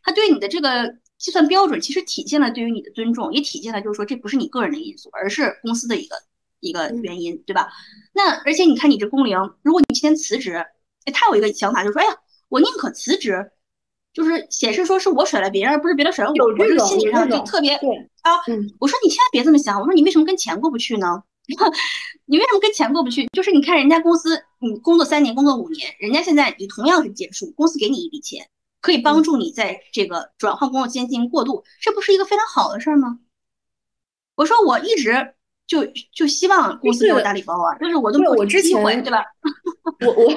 他对你的这个。”计算标准其实体现了对于你的尊重，也体现了就是说这不是你个人的因素，而是公司的一个一个原因，对吧？那而且你看你这工龄，如果你今天辞职，哎，他有一个想法就是说，哎呀，我宁可辞职，就是显示说是我甩了别人，而不是别人甩了我，我这心理上就特别啊。我说你千万别这么想，我说你为什么跟钱过不去呢？(laughs) 你为什么跟钱过不去？就是你看人家公司，你工作三年，工作五年，人家现在你同样是结束，公司给你一笔钱。可以帮助你在这个转换工作间进行过渡，这不是一个非常好的事儿吗？我说我一直就就希望公司给我大礼包啊，但是我都没有机会，对吧？(laughs) 我我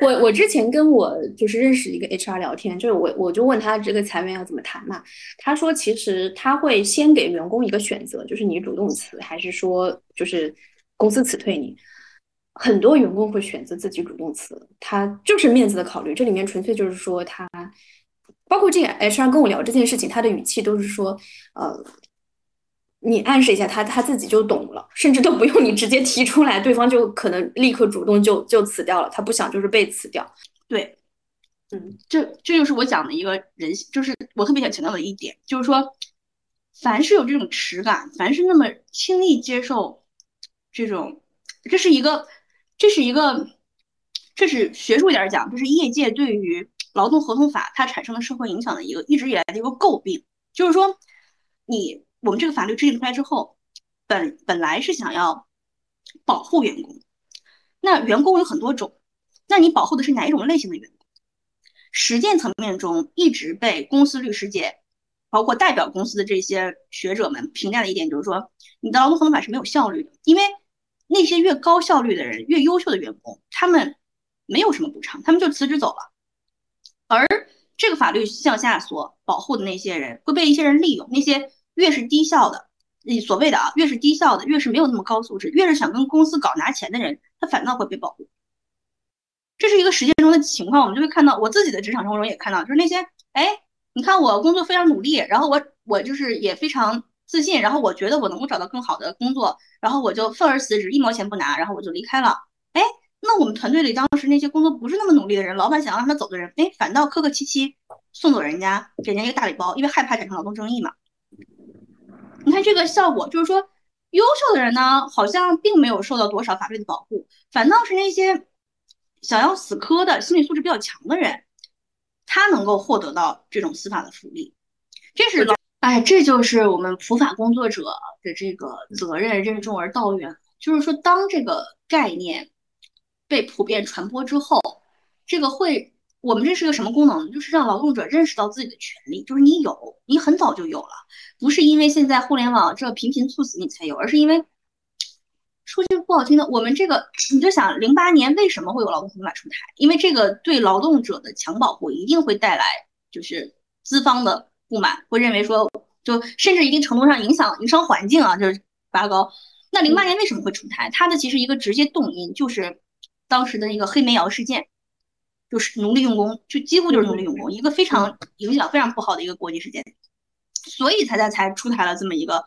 我我之前跟我就是认识一个 HR 聊天，就是我我就问他这个裁员要怎么谈嘛，他说其实他会先给员工一个选择，就是你主动辞还是说就是公司辞退你。很多员工会选择自己主动辞，他就是面子的考虑。这里面纯粹就是说，他包括这个 HR 跟我聊这件事情，他的语气都是说，呃，你暗示一下他，他自己就懂了，甚至都不用你直接提出来，对方就可能立刻主动就就辞掉了。他不想就是被辞掉。对，嗯，这这就是我讲的一个人，就是我特别想强调的一点，就是说，凡是有这种耻感，凡是那么轻易接受这种，这是一个。这是一个，这是学术一点讲，这是业界对于劳动合同法它产生的社会影响的一个一直以来的一个诟病，就是说，你我们这个法律制定出来之后，本本来是想要保护员工，那员工有很多种，那你保护的是哪一种类型的员工？实践层面中一直被公司律师界，包括代表公司的这些学者们评价的一点就是说，你的劳动合同法是没有效率的，因为。那些越高效率的人，越优秀的员工，他们没有什么补偿，他们就辞职走了。而这个法律向下所保护的那些人，会被一些人利用。那些越是低效的，你所谓的啊，越是低效的，越是没有那么高素质，越是想跟公司搞拿钱的人，他反倒会被保护。这是一个实践中的情况，我们就会看到，我自己的职场生活中也看到，就是那些，哎，你看我工作非常努力，然后我我就是也非常。自信，然后我觉得我能够找到更好的工作，然后我就愤而辞职，一毛钱不拿，然后我就离开了。哎，那我们团队里当时那些工作不是那么努力的人，老板想让他走的人，哎，反倒客客气气送走人家，给人家一个大礼包，因为害怕产生劳动争议嘛。你看这个效果，就是说优秀的人呢，好像并没有受到多少法律的保护，反倒是那些想要死磕的心理素质比较强的人，他能够获得到这种司法的福利，这是。哎，这就是我们普法工作者的这个责任，任重而道远。就是说，当这个概念被普遍传播之后，这个会，我们这是个什么功能？就是让劳动者认识到自己的权利，就是你有，你很早就有了，不是因为现在互联网这频频猝死你才有，而是因为说句不好听的，我们这个你就想，零八年为什么会有劳动合同法出台？因为这个对劳动者的强保护一定会带来就是资方的。不满会认为说，就甚至一定程度上影响营商环境啊，就是拔高。那零八年为什么会出台？它的其实一个直接动因就是当时的一个黑煤窑事件，就是奴隶用工，就几乎就是奴隶用工，一个非常影响非常不好的一个国际事件，所以才在才出台了这么一个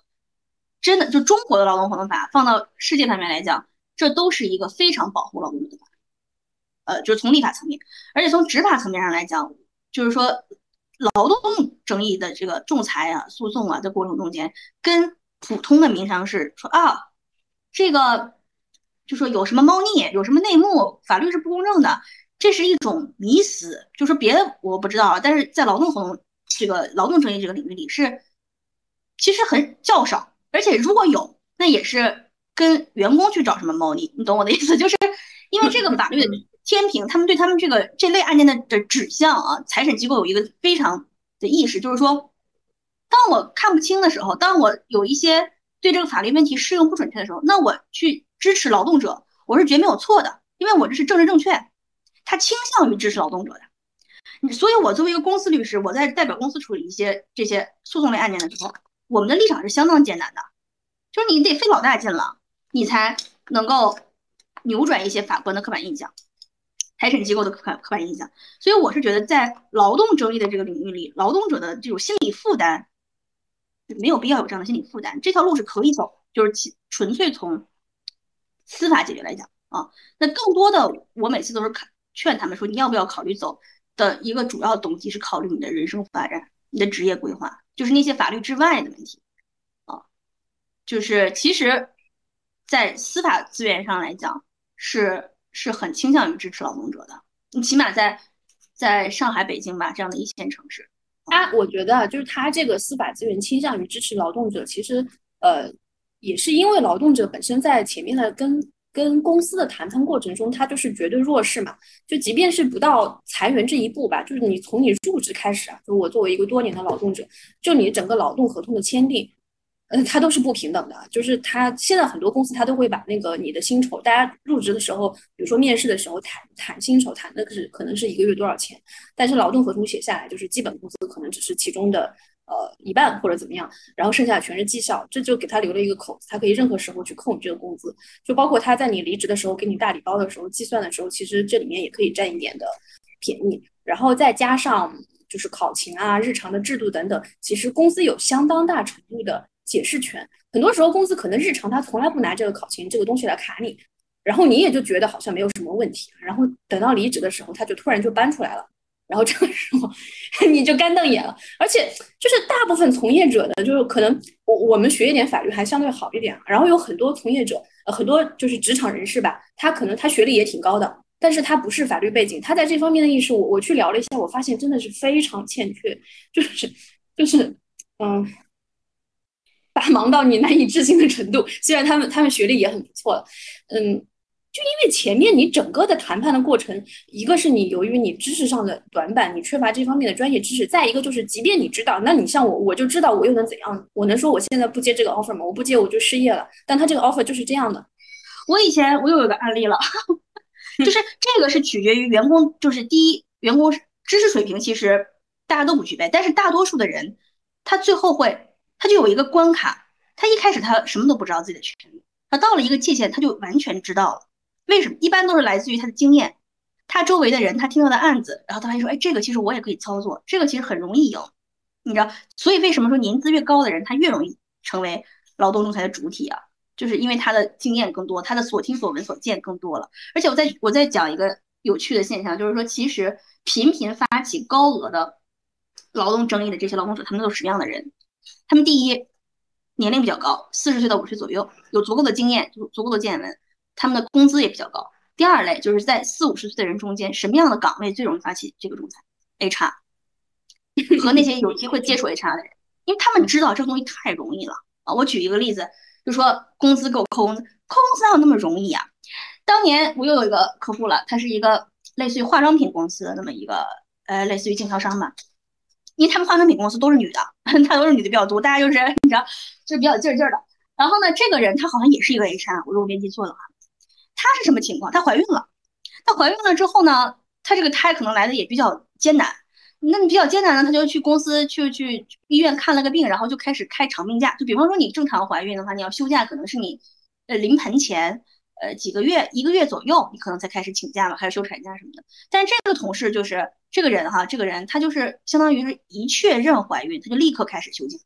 真的就中国的劳动合同法，放到世界上面来讲，这都是一个非常保护劳动者的法，呃，就是从立法层面，而且从执法层面上来讲，就是说。劳动争议的这个仲裁啊、诉讼啊的过程中间，跟普通的民商事说啊，这个就说有什么猫腻、有什么内幕，法律是不公正的，这是一种迷思。就说别的我不知道啊，但是在劳动合同这个劳动争议这个领域里是其实很较少，而且如果有，那也是跟员工去找什么猫腻，你懂我的意思？(laughs) 就是因为这个法律。天平，他们对他们这个这类案件的的指向啊，财审机构有一个非常的意识，就是说，当我看不清的时候，当我有一些对这个法律问题适用不准确的时候，那我去支持劳动者，我是绝没有错的，因为我这是政治正确，他倾向于支持劳动者的。所以，我作为一个公司律师，我在代表公司处理一些这些诉讼类案件的时候，我们的立场是相当艰难的，就是你得费老大劲了，你才能够扭转一些法官的刻板印象，财审机构的刻刻板印象。所以我是觉得，在劳动争议的这个领域里，劳动者的这种心理负担没有必要有这样的心理负担，这条路是可以走，就是其纯粹从司法解决来讲啊。那更多的，我每次都是看劝他们说，你要不要考虑走的一个主要动机是考虑你的人生发展。你的职业规划就是那些法律之外的问题啊，就是其实，在司法资源上来讲，是是很倾向于支持劳动者的。你起码在在上海、北京吧这样的一线城市，他我觉得就是他这个司法资源倾向于支持劳动者，其实呃也是因为劳动者本身在前面的跟。跟公司的谈判过程中，他就是绝对弱势嘛。就即便是不到裁员这一步吧，就是你从你入职开始啊，就我作为一个多年的劳动者，就你整个劳动合同的签订，嗯，它都是不平等的。就是他现在很多公司他都会把那个你的薪酬，大家入职的时候，比如说面试的时候谈谈薪酬，谈的是可能是一个月多少钱，但是劳动合同写下来就是基本工资可能只是其中的。呃，一半或者怎么样，然后剩下的全是绩效，这就给他留了一个口子，他可以任何时候去扣你这个工资，就包括他在你离职的时候给你大礼包的时候计算的时候，其实这里面也可以占一点的便宜，然后再加上就是考勤啊、日常的制度等等，其实公司有相当大程度的解释权，很多时候公司可能日常他从来不拿这个考勤这个东西来卡你，然后你也就觉得好像没有什么问题，然后等到离职的时候，他就突然就搬出来了。然后这个时候你就干瞪眼了，而且就是大部分从业者呢，就是可能我我们学一点法律还相对好一点，然后有很多从业者，呃，很多就是职场人士吧，他可能他学历也挺高的，但是他不是法律背景，他在这方面的意识，我我去聊了一下，我发现真的是非常欠缺，就是就是嗯，把忙到你难以置信的程度。虽然他们他们学历也很不错嗯。就因为前面你整个的谈判的过程，一个是你由于你知识上的短板，你缺乏这方面的专业知识；再一个就是，即便你知道，那你像我，我就知道，我又能怎样？我能说我现在不接这个 offer 吗？我不接我就失业了。但他这个 offer 就是这样的。我以前我又有个案例了，(laughs) 就是这个是取决于员工，就是第一，员工知识水平其实大家都不具备，但是大多数的人他最后会，他就有一个关卡，他一开始他什么都不知道自己的权利，他到了一个界限，他就完全知道了。为什么一般都是来自于他的经验，他周围的人，他听到的案子，然后他还说，哎，这个其实我也可以操作，这个其实很容易赢，你知道？所以为什么说年资越高的人，他越容易成为劳动仲裁的主体啊？就是因为他的经验更多，他的所听所闻所见更多了。而且我在我在讲一个有趣的现象，就是说，其实频频发起高额的劳动争议的这些劳动者，他们都是什么样的人？他们第一，年龄比较高，四十岁到五十岁左右，有足够的经验，足足够的见闻。他们的工资也比较高。第二类就是在四五十岁的人中间，什么样的岗位最容易发起这个仲裁？HR (laughs) 和那些有机会接触 HR 的人，因为他们知道这个东西太容易了啊。我举一个例子，就说工资给我扣工资，扣工资哪有那么容易啊？当年我又有一个客户了，他是一个类似于化妆品公司的那么一个呃，类似于经销商吧，因为他们化妆品公司都是女的，(laughs) 他都是女的比较多，大家就是 (laughs) 你知道，就是比较劲儿劲儿的。然后呢，这个人他好像也是一个 HR，我如果没记错的话。她是什么情况？她怀孕了。她怀孕了之后呢，她这个胎可能来的也比较艰难。那你比较艰难呢，她就去公司去去医院看了个病，然后就开始开长病假。就比方说你正常怀孕的话，你要休假，可能是你呃临盆前呃几个月一个月左右，你可能才开始请假嘛，还是休产假什么的。但这个同事就是这个人哈，这个人他就是相当于是一确认怀孕，他就立刻开始休假。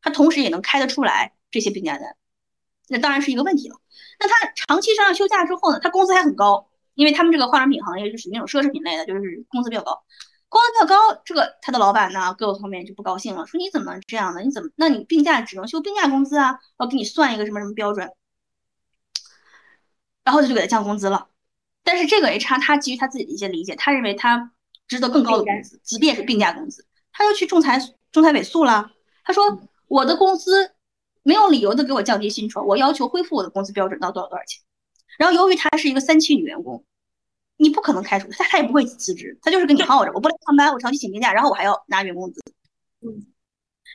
他同时也能开得出来这些病假单，那当然是一个问题了。那他长期上休假之后呢？他工资还很高，因为他们这个化妆品行业就属于那种奢侈品类的，就是工资比较高。工资比较高，这个他的老板呢，各个方面就不高兴了，说你怎么这样的？你怎么？那你病假只能休病假工资啊？我给你算一个什么什么标准？然后就给他降工资了。但是这个 HR 他基于他自己的一些理解，他认为他值得更高的工资，即便是病假工资，他又去仲裁仲裁委诉了。他说我的工资。没有理由的给我降低薪酬，我要求恢复我的工资标准到多少多少钱。然后由于她是一个三期女员工，你不可能开除她，她也不会辞职，她就是跟你耗着，我不来上班，我长期请病假，然后我还要拿员工资。嗯，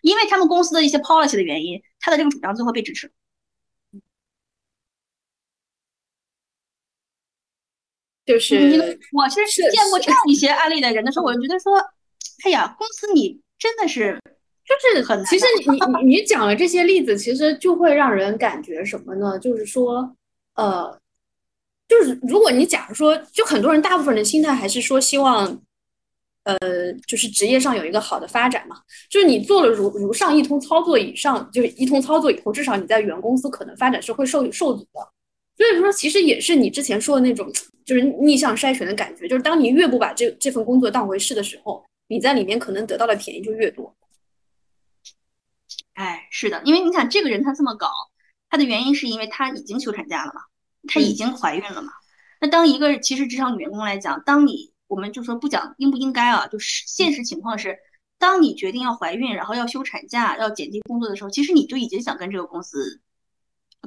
因为他们公司的一些 policy 的原因，他的这个主张最后被支持。就是我是见过这样一些案例的人的时候，我就觉得说，哎呀，公司你真的是就是很难其实你你你讲的这些例子，其实就会让人感觉什么呢？就是说，呃，就是如果你假如说，就很多人大部分的心态还是说希望。呃，就是职业上有一个好的发展嘛，就是你做了如如上一通操作以上，就是一通操作以后，至少你在原公司可能发展是会受受阻的。所以说，其实也是你之前说的那种，就是逆向筛选的感觉，就是当你越不把这这份工作当回事的时候，你在里面可能得到的便宜就越多。哎，是的，因为你想这个人他这么搞，他的原因是因为他已经休产假了嘛，他已经怀孕了嘛。那当一个其实职场女员工来讲，当你我们就说不讲应不应该啊，就是现实情况是，当你决定要怀孕，然后要休产假，要减低工作的时候，其实你就已经想跟这个公司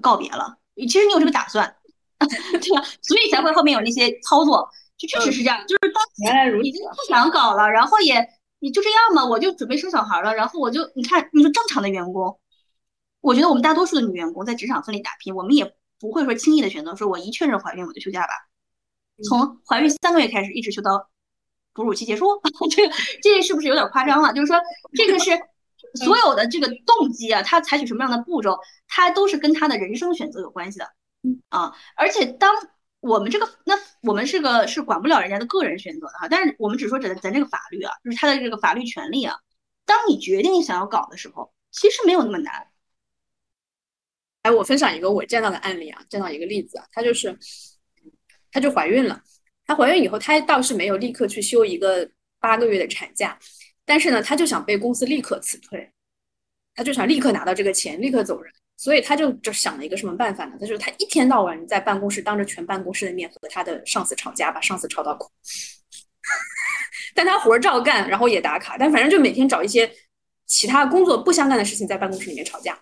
告别了。其实你有这个打算，(laughs) 对吧？所以才会后面有那些操作，就确实是这样。就是当已经不想搞了，然后也你就这样嘛，我就准备生小孩了，然后我就你看，你说正常的员工，我觉得我们大多数的女员工在职场奋力打拼，我们也不会说轻易的选择说，我一确认怀孕我就休假吧。从怀孕三个月开始，一直休到哺乳期结束，(laughs) 这个这是不是有点夸张了？就是说，这个是所有的这个动机啊，他采取什么样的步骤，他都是跟他的人生选择有关系的啊。而且，当我们这个那我们是个是管不了人家的个人选择的哈，但是我们只说咱咱这个法律啊，就是他的这个法律权利啊。当你决定想要搞的时候，其实没有那么难。哎，我分享一个我见到的案例啊，见到一个例子啊，她就是。她就怀孕了，她怀孕以后，她倒是没有立刻去休一个八个月的产假，但是呢，她就想被公司立刻辞退，她就想立刻拿到这个钱，立刻走人，所以他就就想了一个什么办法呢？他就是她一天到晚在办公室当着全办公室的面和他的上司吵架，把上司吵到哭，(laughs) 但他活照干，然后也打卡，但反正就每天找一些其他工作不相干的事情在办公室里面吵架，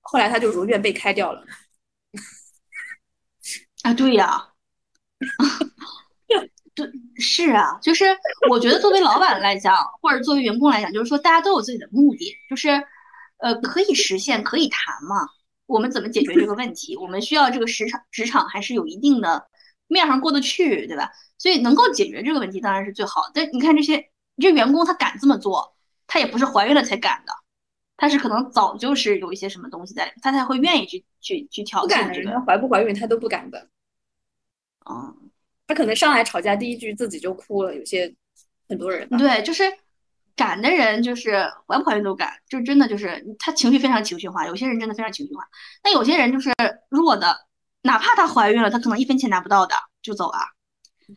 后来他就如愿被开掉了。啊，对呀。(laughs) 对，是啊，就是我觉得作为老板来讲，或者作为员工来讲，就是说大家都有自己的目的，就是呃可以实现，可以谈嘛。我们怎么解决这个问题？我们需要这个职场职场还是有一定的面上过得去，对吧？所以能够解决这个问题当然是最好。但你看这些这员工他敢这么做，他也不是怀孕了才敢的，他是可能早就是有一些什么东西在里面，他才会愿意去去去挑战这个。怀不怀孕他都不敢的。嗯，他可能上来吵架第一句自己就哭了，有些很多人对，就是敢的人就是怀不怀孕都敢，就真的就是他情绪非常情绪化，有些人真的非常情绪化，那有些人就是弱的，哪怕她怀孕了，她可能一分钱拿不到的就走啊，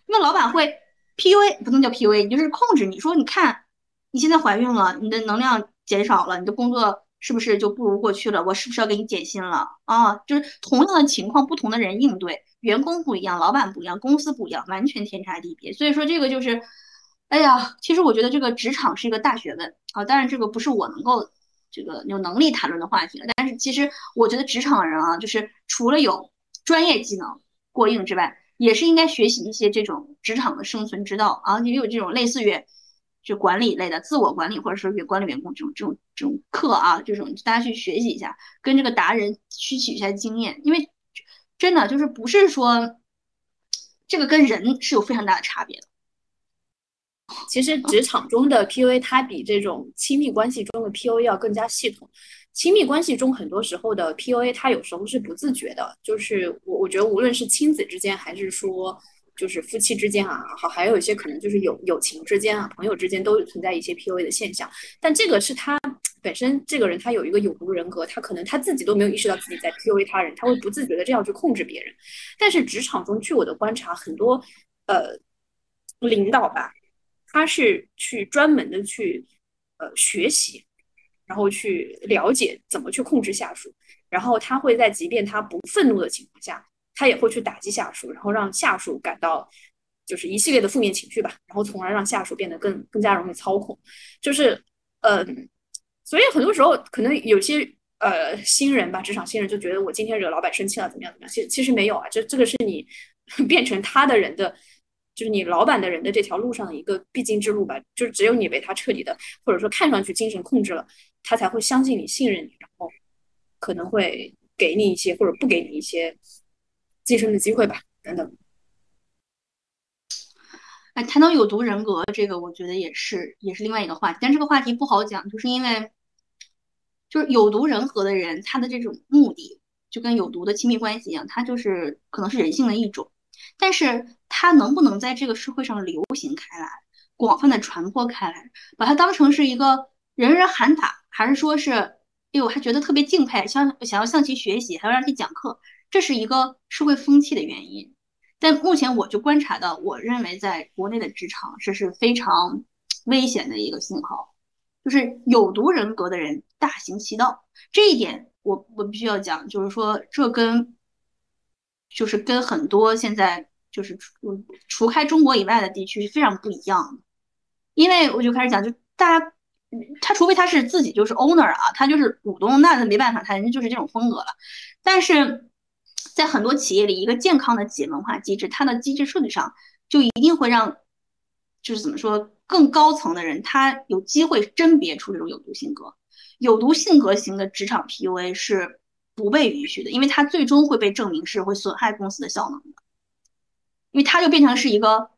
那老板会 PUA，不能叫 PUA，你就是控制你说，你看你现在怀孕了，你的能量减少了，你的工作。是不是就不如过去了？我是不是要给你减薪了啊？就是同样的情况，不同的人应对，员工不一样，老板不一样，公司不一样，完全天差地别。所以说这个就是，哎呀，其实我觉得这个职场是一个大学问啊。当然这个不是我能够这个有能力谈论的话题了。但是其实我觉得职场人啊，就是除了有专业技能过硬之外，也是应该学习一些这种职场的生存之道啊，也有这种类似于。就管理类的自我管理，或者说管理员工这种这种这种课啊，这种大家去学习一下，跟这个达人吸取一下经验，因为真的就是不是说这个跟人是有非常大的差别的。其实职场中的 PUA 它比这种亲密关系中的 PUA 要更加系统。亲密关系中很多时候的 PUA 它有时候是不自觉的，就是我我觉得无论是亲子之间还是说。就是夫妻之间啊，好，还有一些可能就是友友情之间啊，朋友之间都存在一些 PUA 的现象。但这个是他本身这个人，他有一个有毒人格，他可能他自己都没有意识到自己在 PUA 他人，他会不自觉的这样去控制别人。但是职场中，据我的观察，很多呃领导吧，他是去专门的去呃学习，然后去了解怎么去控制下属，然后他会在即便他不愤怒的情况下。他也会去打击下属，然后让下属感到就是一系列的负面情绪吧，然后从而让下属变得更更加容易操控。就是，嗯，所以很多时候可能有些呃新人吧，职场新人就觉得我今天惹老板生气了，怎么样怎么样？其其实没有啊，这这个是你 (laughs) 变成他的人的，就是你老板的人的这条路上的一个必经之路吧。就是只有你被他彻底的，或者说看上去精神控制了，他才会相信你、信任你，然后可能会给你一些或者不给你一些。晋升的机会吧，等等。哎，谈到有毒人格，这个我觉得也是，也是另外一个话题。但这个话题不好讲，就是因为就是有毒人格的人，他的这种目的就跟有毒的亲密关系一样，他就是可能是人性的一种，但是他能不能在这个社会上流行开来，广泛的传播开来，把它当成是一个人人喊打，还是说是，哎呦，还觉得特别敬佩，想想要向其学习，还要让其讲课，这是一个社会风气的原因。但目前我就观察到，我认为在国内的职场，这是非常危险的一个信号，就是有毒人格的人大行其道。这一点我我必须要讲，就是说这跟就是跟很多现在就是除除开中国以外的地区是非常不一样的。因为我就开始讲，就大家他除非他是自己就是 owner 啊，他就是股东，那他没办法，他人家就是这种风格了。但是。在很多企业里，一个健康的企业文化机制，它的机制设计上就一定会让，就是怎么说，更高层的人他有机会甄别出这种有毒性格。有毒性格型的职场 PUA 是不被允许的，因为它最终会被证明是会损害公司的效能的。因为它就变成是一个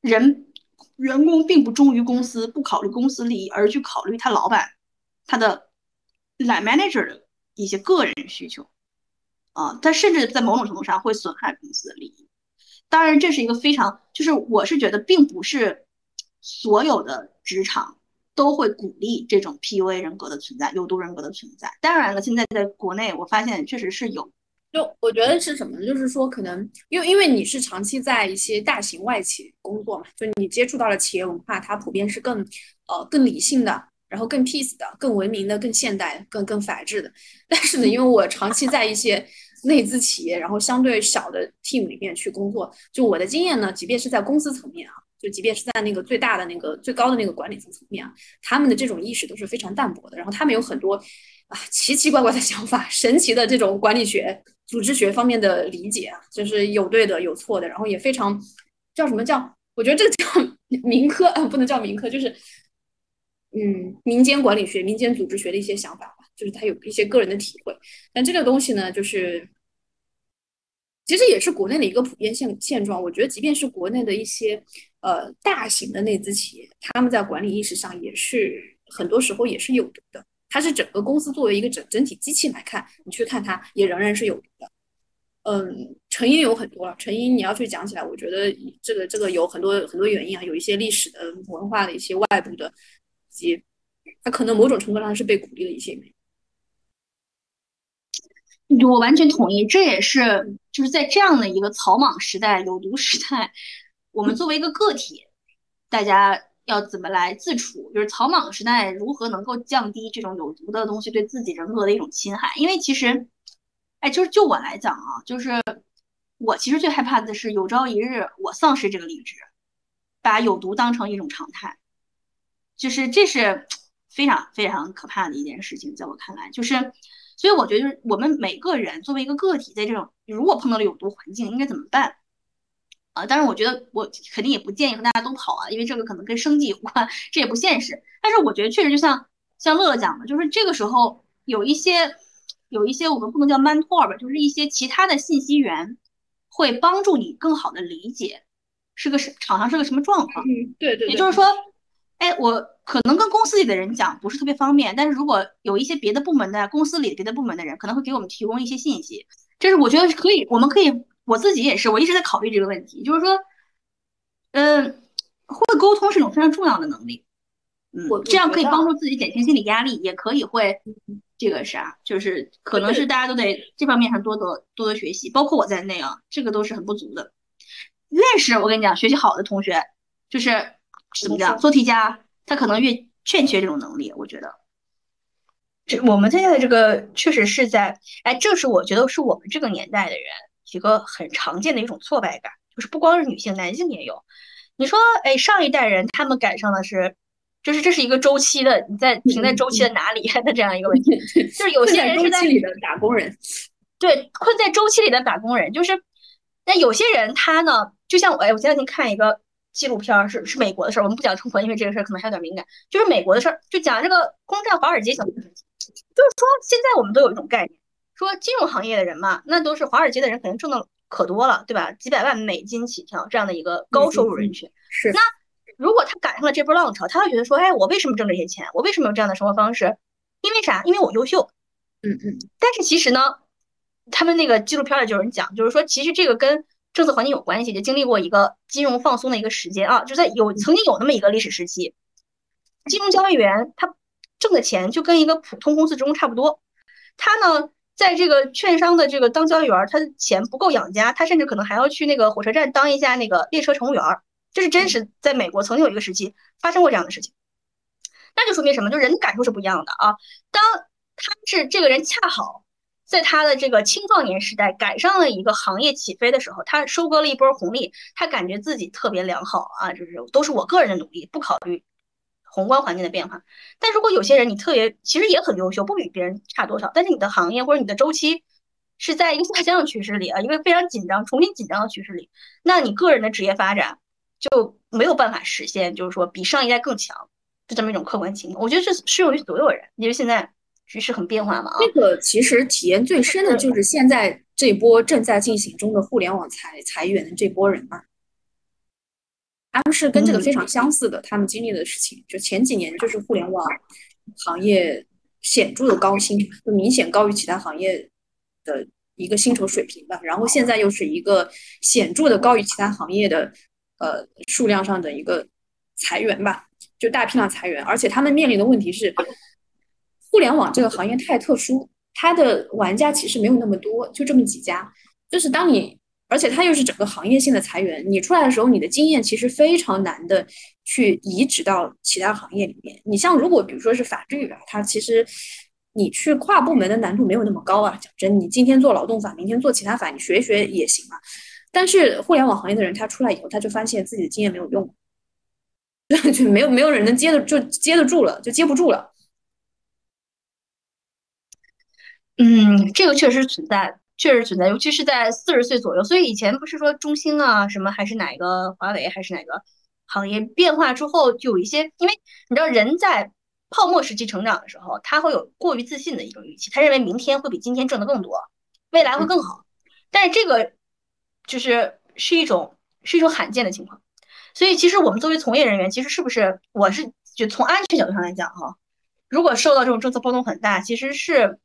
人员工并不忠于公司，不考虑公司利益，而去考虑他老板他的来 manager 的一些个人需求。啊，它甚至在某种程度上会损害公司的利益。当然，这是一个非常，就是我是觉得，并不是所有的职场都会鼓励这种 PUA 人格的存在，有毒人格的存在。当然了，现在在国内，我发现确实是有。就我觉得是什么呢？就是说，可能因为因为你是长期在一些大型外企工作嘛，就你接触到了企业文化，它普遍是更呃更理性的。然后更 peace 的、更文明的、更现代、更更法治的。但是呢，因为我长期在一些内资企业，然后相对小的 team 里面去工作，就我的经验呢，即便是在公司层面啊，就即便是在那个最大的那个最高的那个管理层层面啊，他们的这种意识都是非常淡薄的。然后他们有很多啊奇奇怪怪的想法，(laughs) 神奇的这种管理学、组织学方面的理解啊，就是有对的有错的，然后也非常叫什么叫？我觉得这个叫 (laughs) 民科啊，不能叫民科，就是。嗯，民间管理学、民间组织学的一些想法吧，就是他有一些个人的体会。但这个东西呢，就是其实也是国内的一个普遍现现状。我觉得，即便是国内的一些呃大型的内资企业，他们在管理意识上也是很多时候也是有毒的。它是整个公司作为一个整整体机器来看，你去看它也仍然是有毒的。嗯，成因有很多了，成因你要去讲起来，我觉得这个这个有很多很多原因啊，有一些历史的文化的一些外部的。及，他可能某种程度上是被鼓励了一些。我完全同意，这也是就是在这样的一个草莽时代、有毒时代，我们作为一个个体，大家要怎么来自处？就是草莽时代如何能够降低这种有毒的东西对自己人格的一种侵害？因为其实，哎，就是就我来讲啊，就是我其实最害怕的是有朝一日我丧失这个理智，把有毒当成一种常态。就是这是非常非常可怕的一件事情，在我看来，就是，所以我觉得就是我们每个人作为一个个体，在这种如果碰到了有毒环境，应该怎么办？啊，当然，我觉得我肯定也不建议和大家都跑啊，因为这个可能跟生计有关，(laughs) 这也不现实。但是我觉得确实就像像乐乐讲的，就是这个时候有一些有一些我们不能叫 mentor 吧，就是一些其他的信息源会帮助你更好的理解是个是场上是个什么状况。嗯，对对。也就是说。哎，我可能跟公司里的人讲不是特别方便，但是如果有一些别的部门的公司里别的部门的人，可能会给我们提供一些信息，这是我觉得可以，我们可以，我自己也是，我一直在考虑这个问题，就是说，嗯，会沟通是一种非常重要的能力，嗯，这样可以帮助自己减轻心理压力，也可以会这个啥，就是可能是大家都得这方面上多多多多学习，包括我在内啊，这个都是很不足的。越是我跟你讲，学习好的同学，就是。怎么讲？做题家他可能越欠缺这种能力，我觉得。这我们现在的这个确实是在，哎，这是我觉得是我们这个年代的人一个很常见的一种挫败感，就是不光是女性，男性也有。你说，哎，上一代人他们赶上的是，就是这是一个周期的，你在停在周期的哪里 (laughs) 的这样一个问题，就是有些人是在里的打工人，对，困在周期里的打工人，就是，但有些人他呢，就像我，哎，我前两天看一个。纪录片是是美国的事儿，我们不讲中国，因为这个事儿可能还有点敏感。就是美国的事儿，就讲这个攻占华尔街小问题。就是说，现在我们都有一种概念，说金融行业的人嘛，那都是华尔街的人，肯定挣的可多了，对吧？几百万美金起跳这样的一个高收入人群。是。那如果他赶上了这波浪潮，他会觉得说，哎，我为什么挣这些钱？我为什么有这样的生活方式？因为为啥？因为我优秀。嗯嗯。但是其实呢，他们那个纪录片里就有人讲，就是说其实这个跟政策环境有关系，就经历过一个金融放松的一个时间啊，就在有曾经有那么一个历史时期，金融交易员他挣的钱就跟一个普通公司职工差不多，他呢。在这个券商的这个当交易员，他的钱不够养家，他甚至可能还要去那个火车站当一下那个列车乘务员。这是真实，在美国曾经有一个时期发生过这样的事情。那就说明什么？就人的感受是不一样的啊。当他是这个人恰好在他的这个青壮年时代赶上了一个行业起飞的时候，他收割了一波红利，他感觉自己特别良好啊，就是都是我个人的努力，不考虑。宏观环境的变化，但如果有些人你特别其实也很优秀，不比别人差多少，但是你的行业或者你的周期是在一个下降的趋势里啊，一个非常紧张、重新紧张的趋势里，那你个人的职业发展就没有办法实现，就是说比上一代更强，就这么一种客观情况。我觉得这适用于所有人，因为现在局势很变化嘛啊。这个其实体验最深的就是现在这波正在进行中的互联网裁裁员的这波人嘛。他们是跟这个非常相似的，他们经历的事情，就前几年就是互联网行业显著的高薪，就明显高于其他行业的一个薪酬水平吧。然后现在又是一个显著的高于其他行业的呃数量上的一个裁员吧，就大批量裁员。而且他们面临的问题是，互联网这个行业太特殊，它的玩家其实没有那么多，就这么几家。就是当你而且它又是整个行业性的裁员，你出来的时候，你的经验其实非常难的去移植到其他行业里面。你像如果比如说是法律啊，它其实你去跨部门的难度没有那么高啊。讲真，你今天做劳动法，明天做其他法，你学一学也行啊。但是互联网行业的人，他出来以后，他就发现自己的经验没有用，(laughs) 就没有没有人能接得就接得住了，就接不住了。嗯，这个确实存在。确实存在，尤其是在四十岁左右。所以以前不是说中兴啊，什么还是哪个华为，还是哪个行业变化之后，就有一些，因为你知道人在泡沫时期成长的时候，他会有过于自信的一种预期，他认为明天会比今天挣得更多，未来会更好。但是这个就是是一种是一种罕见的情况。所以其实我们作为从业人员，其实是不是我是就从安全角度上来讲哈，如果受到这种政策波动很大，其实是。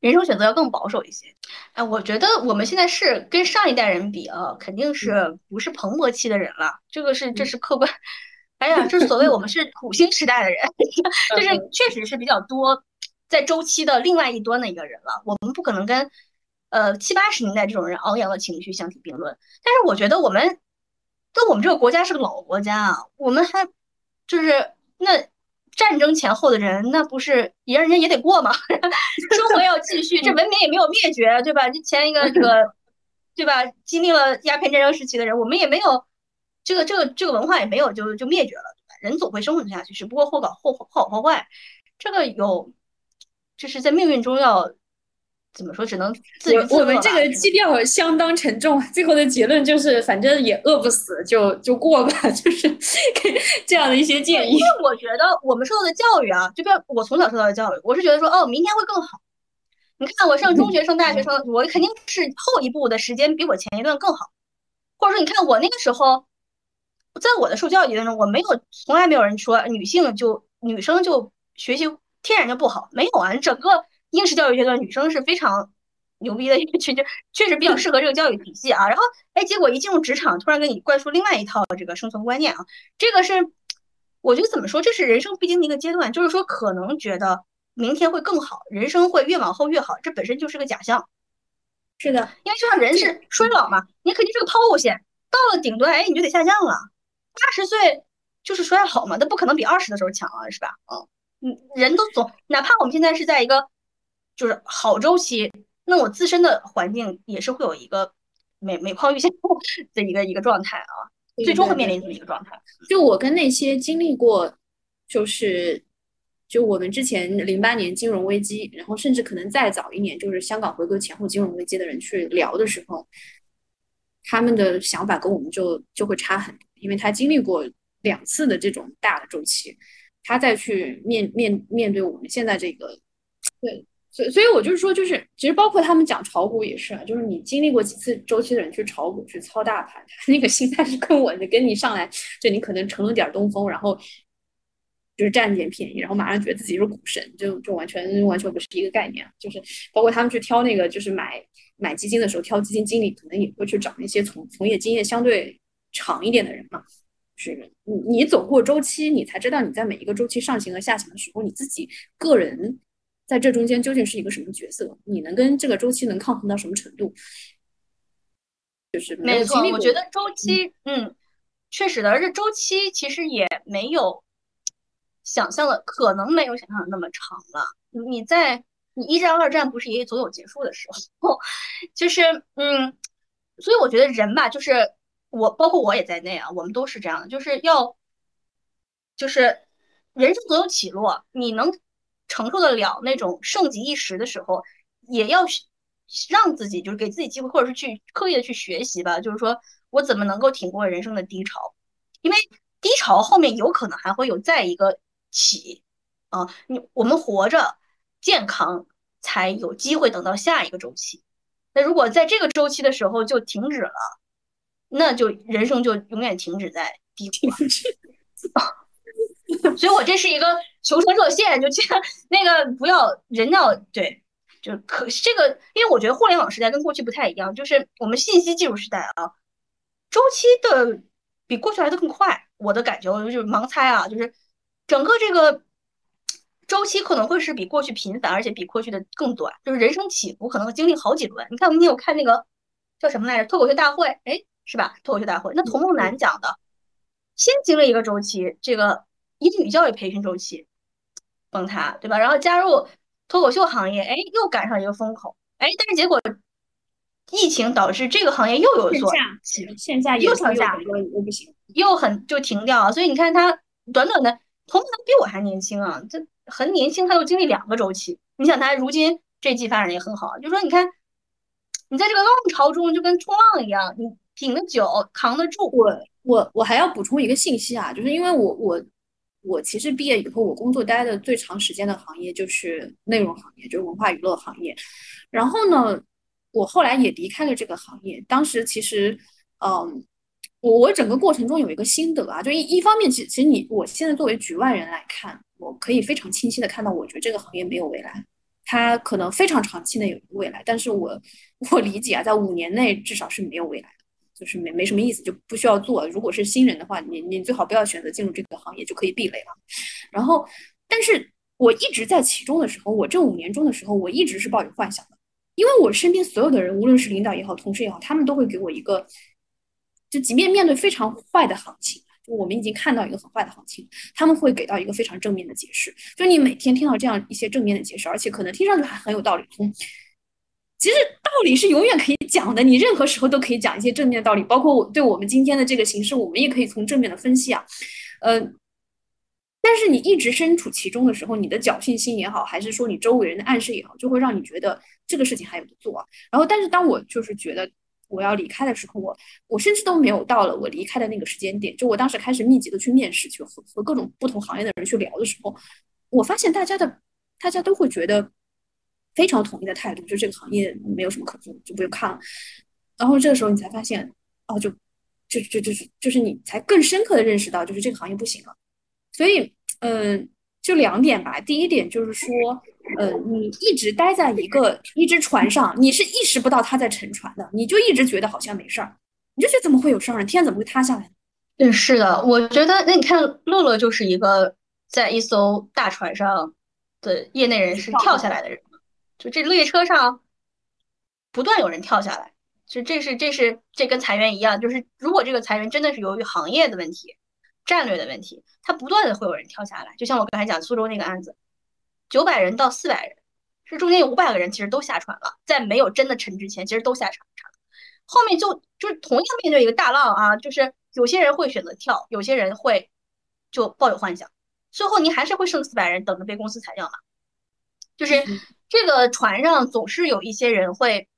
人生选择要更保守一些，哎，我觉得我们现在是跟上一代人比啊，肯定是不是蓬勃期的人了，这个是这是客观。哎呀，这所谓我们是土星时代的人，(laughs) 就是确实是比较多在周期的另外一端的一个人了。我们不可能跟呃七八十年代这种人昂扬的情绪相提并论。但是我觉得我们，就我们这个国家是个老国家啊，我们还就是那。战争前后的人，那不是也人家也得过吗？(laughs) 生活要继续，这文明也没有灭绝，对吧？这前一个这个，(laughs) 对吧？经历了鸦片战争时期的人，我们也没有这个这个这个文化也没有就就灭绝了，对吧？人总会生存下去，只不过或搞或或好或坏，这个有就是在命运中要。怎么说？只能我我们这个基调相当沉重，最后的结论就是，反正也饿不死，就就过吧，(laughs) 就是这样的一些建议。因为我觉得我们受到的教育啊，就比如我从小受到的教育，我是觉得说，哦，明天会更好。你看我上中学、上大学、上，我肯定是后一步的时间比我前一段更好。或者说，你看我那个时候，在我的受教育当中，我没有从来没有人说女性就女生就学习天然就不好，没有啊，整个。应试教育阶段，女生是非常牛逼的一个群，就确实比较适合这个教育体系啊。然后，哎，结果一进入职场，突然给你灌输另外一套这个生存观念啊。这个是，我觉得怎么说，这是人生必经的一个阶段。就是说，可能觉得明天会更好，人生会越往后越好，这本身就是个假象。是的，因为就像人是衰老嘛，你肯定是个抛物线，到了顶端，哎，你就得下降了。八十岁就是衰老嘛，那不可能比二十的时候强啊，是吧？嗯，嗯，人都总，哪怕我们现在是在一个。就是好周期，那我自身的环境也是会有一个每每况愈下 (laughs) 的一个一个状态啊，最终会面临这么一个状态。就我跟那些经历过，就是就我们之前零八年金融危机，然后甚至可能再早一年，就是香港回归前后金融危机的人去聊的时候，他们的想法跟我们就就会差很多，因为他经历过两次的这种大的周期，他再去面面面对我们现在这个对。所以，所以我就是说，就是其实包括他们讲炒股也是啊，就是你经历过几次周期的人去炒股去操大盘，(laughs) 那个心态是更稳的，跟你上来就你可能乘了点东风，然后就是占点便宜，然后马上觉得自己是股神，就就完全完全不是一个概念。就是包括他们去挑那个，就是买买基金的时候，挑基金经理可能也会去找那些从从业经验相对长一点的人嘛。是你你走过周期，你才知道你在每一个周期上行和下行的时候，你自己个人在这中间究竟是一个什么角色，你能跟这个周期能抗衡到什么程度？就是没错，我觉得周期，嗯，确实的，而且周期其实也没有想象的，可能没有想象的那么长了。你在你一战、二战不是也总有结束的时候，(laughs) 就是嗯，所以我觉得人吧，就是。我包括我也在内啊，我们都是这样的，就是要，就是人生总有起落，你能承受得了那种盛极一时的时候，也要让自己就是给自己机会，或者是去刻意的去学习吧，就是说我怎么能够挺过人生的低潮，因为低潮后面有可能还会有再一个起啊，你我们活着健康才有机会等到下一个周期，那如果在这个周期的时候就停止了。那就人生就永远停止在低谷，(laughs) 所以我这是一个求生热线，就这样那个不要人要对，就可这个，因为我觉得互联网时代跟过去不太一样，就是我们信息技术时代啊，周期的比过去来的更快。我的感觉就是盲猜啊，就是整个这个周期可能会是比过去频繁，而且比过去的更短，就是人生起伏可能会经历好几轮。你看，我今天有看那个叫什么来着，脱口秀大会，哎。是吧？脱口秀大会，那童梦楠讲的，先经历一个周期，这个英语教育培训周期崩塌，对吧？然后加入脱口秀行业，哎，又赶上一个风口，哎，但是结果疫情导致这个行业又有所线下又向下，又不行，又很就停掉了。所以你看他短短的童梦楠比我还年轻啊，这很年轻，他又经历两个周期。你想他如今这季发展也很好，就说你看你在这个浪潮中就跟冲浪一样，你。挺得久，扛得住。我我我还要补充一个信息啊，就是因为我我我其实毕业以后，我工作待的最长时间的行业就是内容行业，就是文化娱乐行业。然后呢，我后来也离开了这个行业。当时其实，嗯，我我整个过程中有一个心得啊，就一一方面，其实其实你我现在作为局外人来看，我可以非常清晰的看到，我觉得这个行业没有未来，它可能非常长期内有未来，但是我我理解啊，在五年内至少是没有未来。就是没没什么意思，就不需要做。如果是新人的话，你你最好不要选择进入这个行业，就可以避雷了。然后，但是我一直在其中的时候，我这五年中的时候，我一直是抱有幻想的，因为我身边所有的人，无论是领导也好，同事也好，他们都会给我一个，就即便面对非常坏的行情，就我们已经看到一个很坏的行情，他们会给到一个非常正面的解释。就你每天听到这样一些正面的解释，而且可能听上去还很有道理，从。其实道理是永远可以讲的，你任何时候都可以讲一些正面的道理，包括我对我们今天的这个形式，我们也可以从正面的分析啊，嗯，但是你一直身处其中的时候，你的侥幸心也好，还是说你周围人的暗示也好，就会让你觉得这个事情还有的做啊。然后，但是当我就是觉得我要离开的时候，我我甚至都没有到了我离开的那个时间点，就我当时开始密集的去面试，去和和各种不同行业的人去聊的时候，我发现大家的大家都会觉得。非常统一的态度，就这个行业没有什么可做，就不用看了。然后这个时候你才发现，哦，就就就就是就是你才更深刻的认识到，就是这个行业不行了。所以，嗯，就两点吧。第一点就是说，呃，你一直待在一个一只船上，你是意识不到它在沉船的，你就一直觉得好像没事儿，你就觉得怎么会有事儿呢？天怎么会塌下来呢？对，是的，我觉得那你看乐乐就是一个在一艘大船上的业内人士跳下来的人。就这列车上，不断有人跳下来，就这是这是这跟裁员一样，就是如果这个裁员真的是由于行业的问题、战略的问题，它不断的会有人跳下来。就像我刚才讲苏州那个案子，九百人到四百人，是中间有五百个人其实都下船了，在没有真的沉之前，其实都下船了。后面就就是同样面对一个大浪啊，就是有些人会选择跳，有些人会就抱有幻想，最后你还是会剩四百人等着被公司裁掉嘛，就是。这个船上总是有一些人会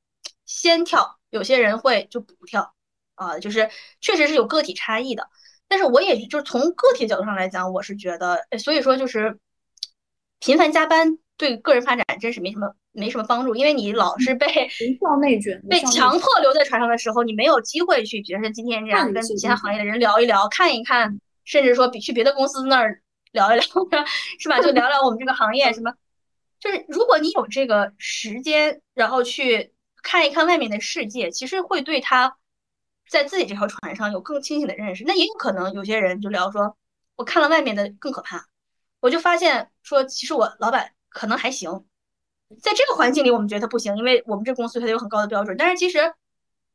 先跳，有些人会就不跳，啊，就是确实是有个体差异的。但是我也就是从个体角度上来讲，我是觉得，所以说就是频繁加班对个人发展真是没什么没什么帮助，因为你老是被无效内卷，被强迫留在船上的时候，你没有机会去，比如说今天这样跟其他行业的人聊一聊，看一看，甚至说比去别的公司那儿聊一聊，(laughs) 是吧？就聊聊我们这个行业什么。就是如果你有这个时间，然后去看一看外面的世界，其实会对他在自己这条船上有更清醒的认识。那也有可能有些人就聊说，我看了外面的更可怕，我就发现说，其实我老板可能还行，在这个环境里我们觉得他不行，因为我们这公司对他有很高的标准。但是其实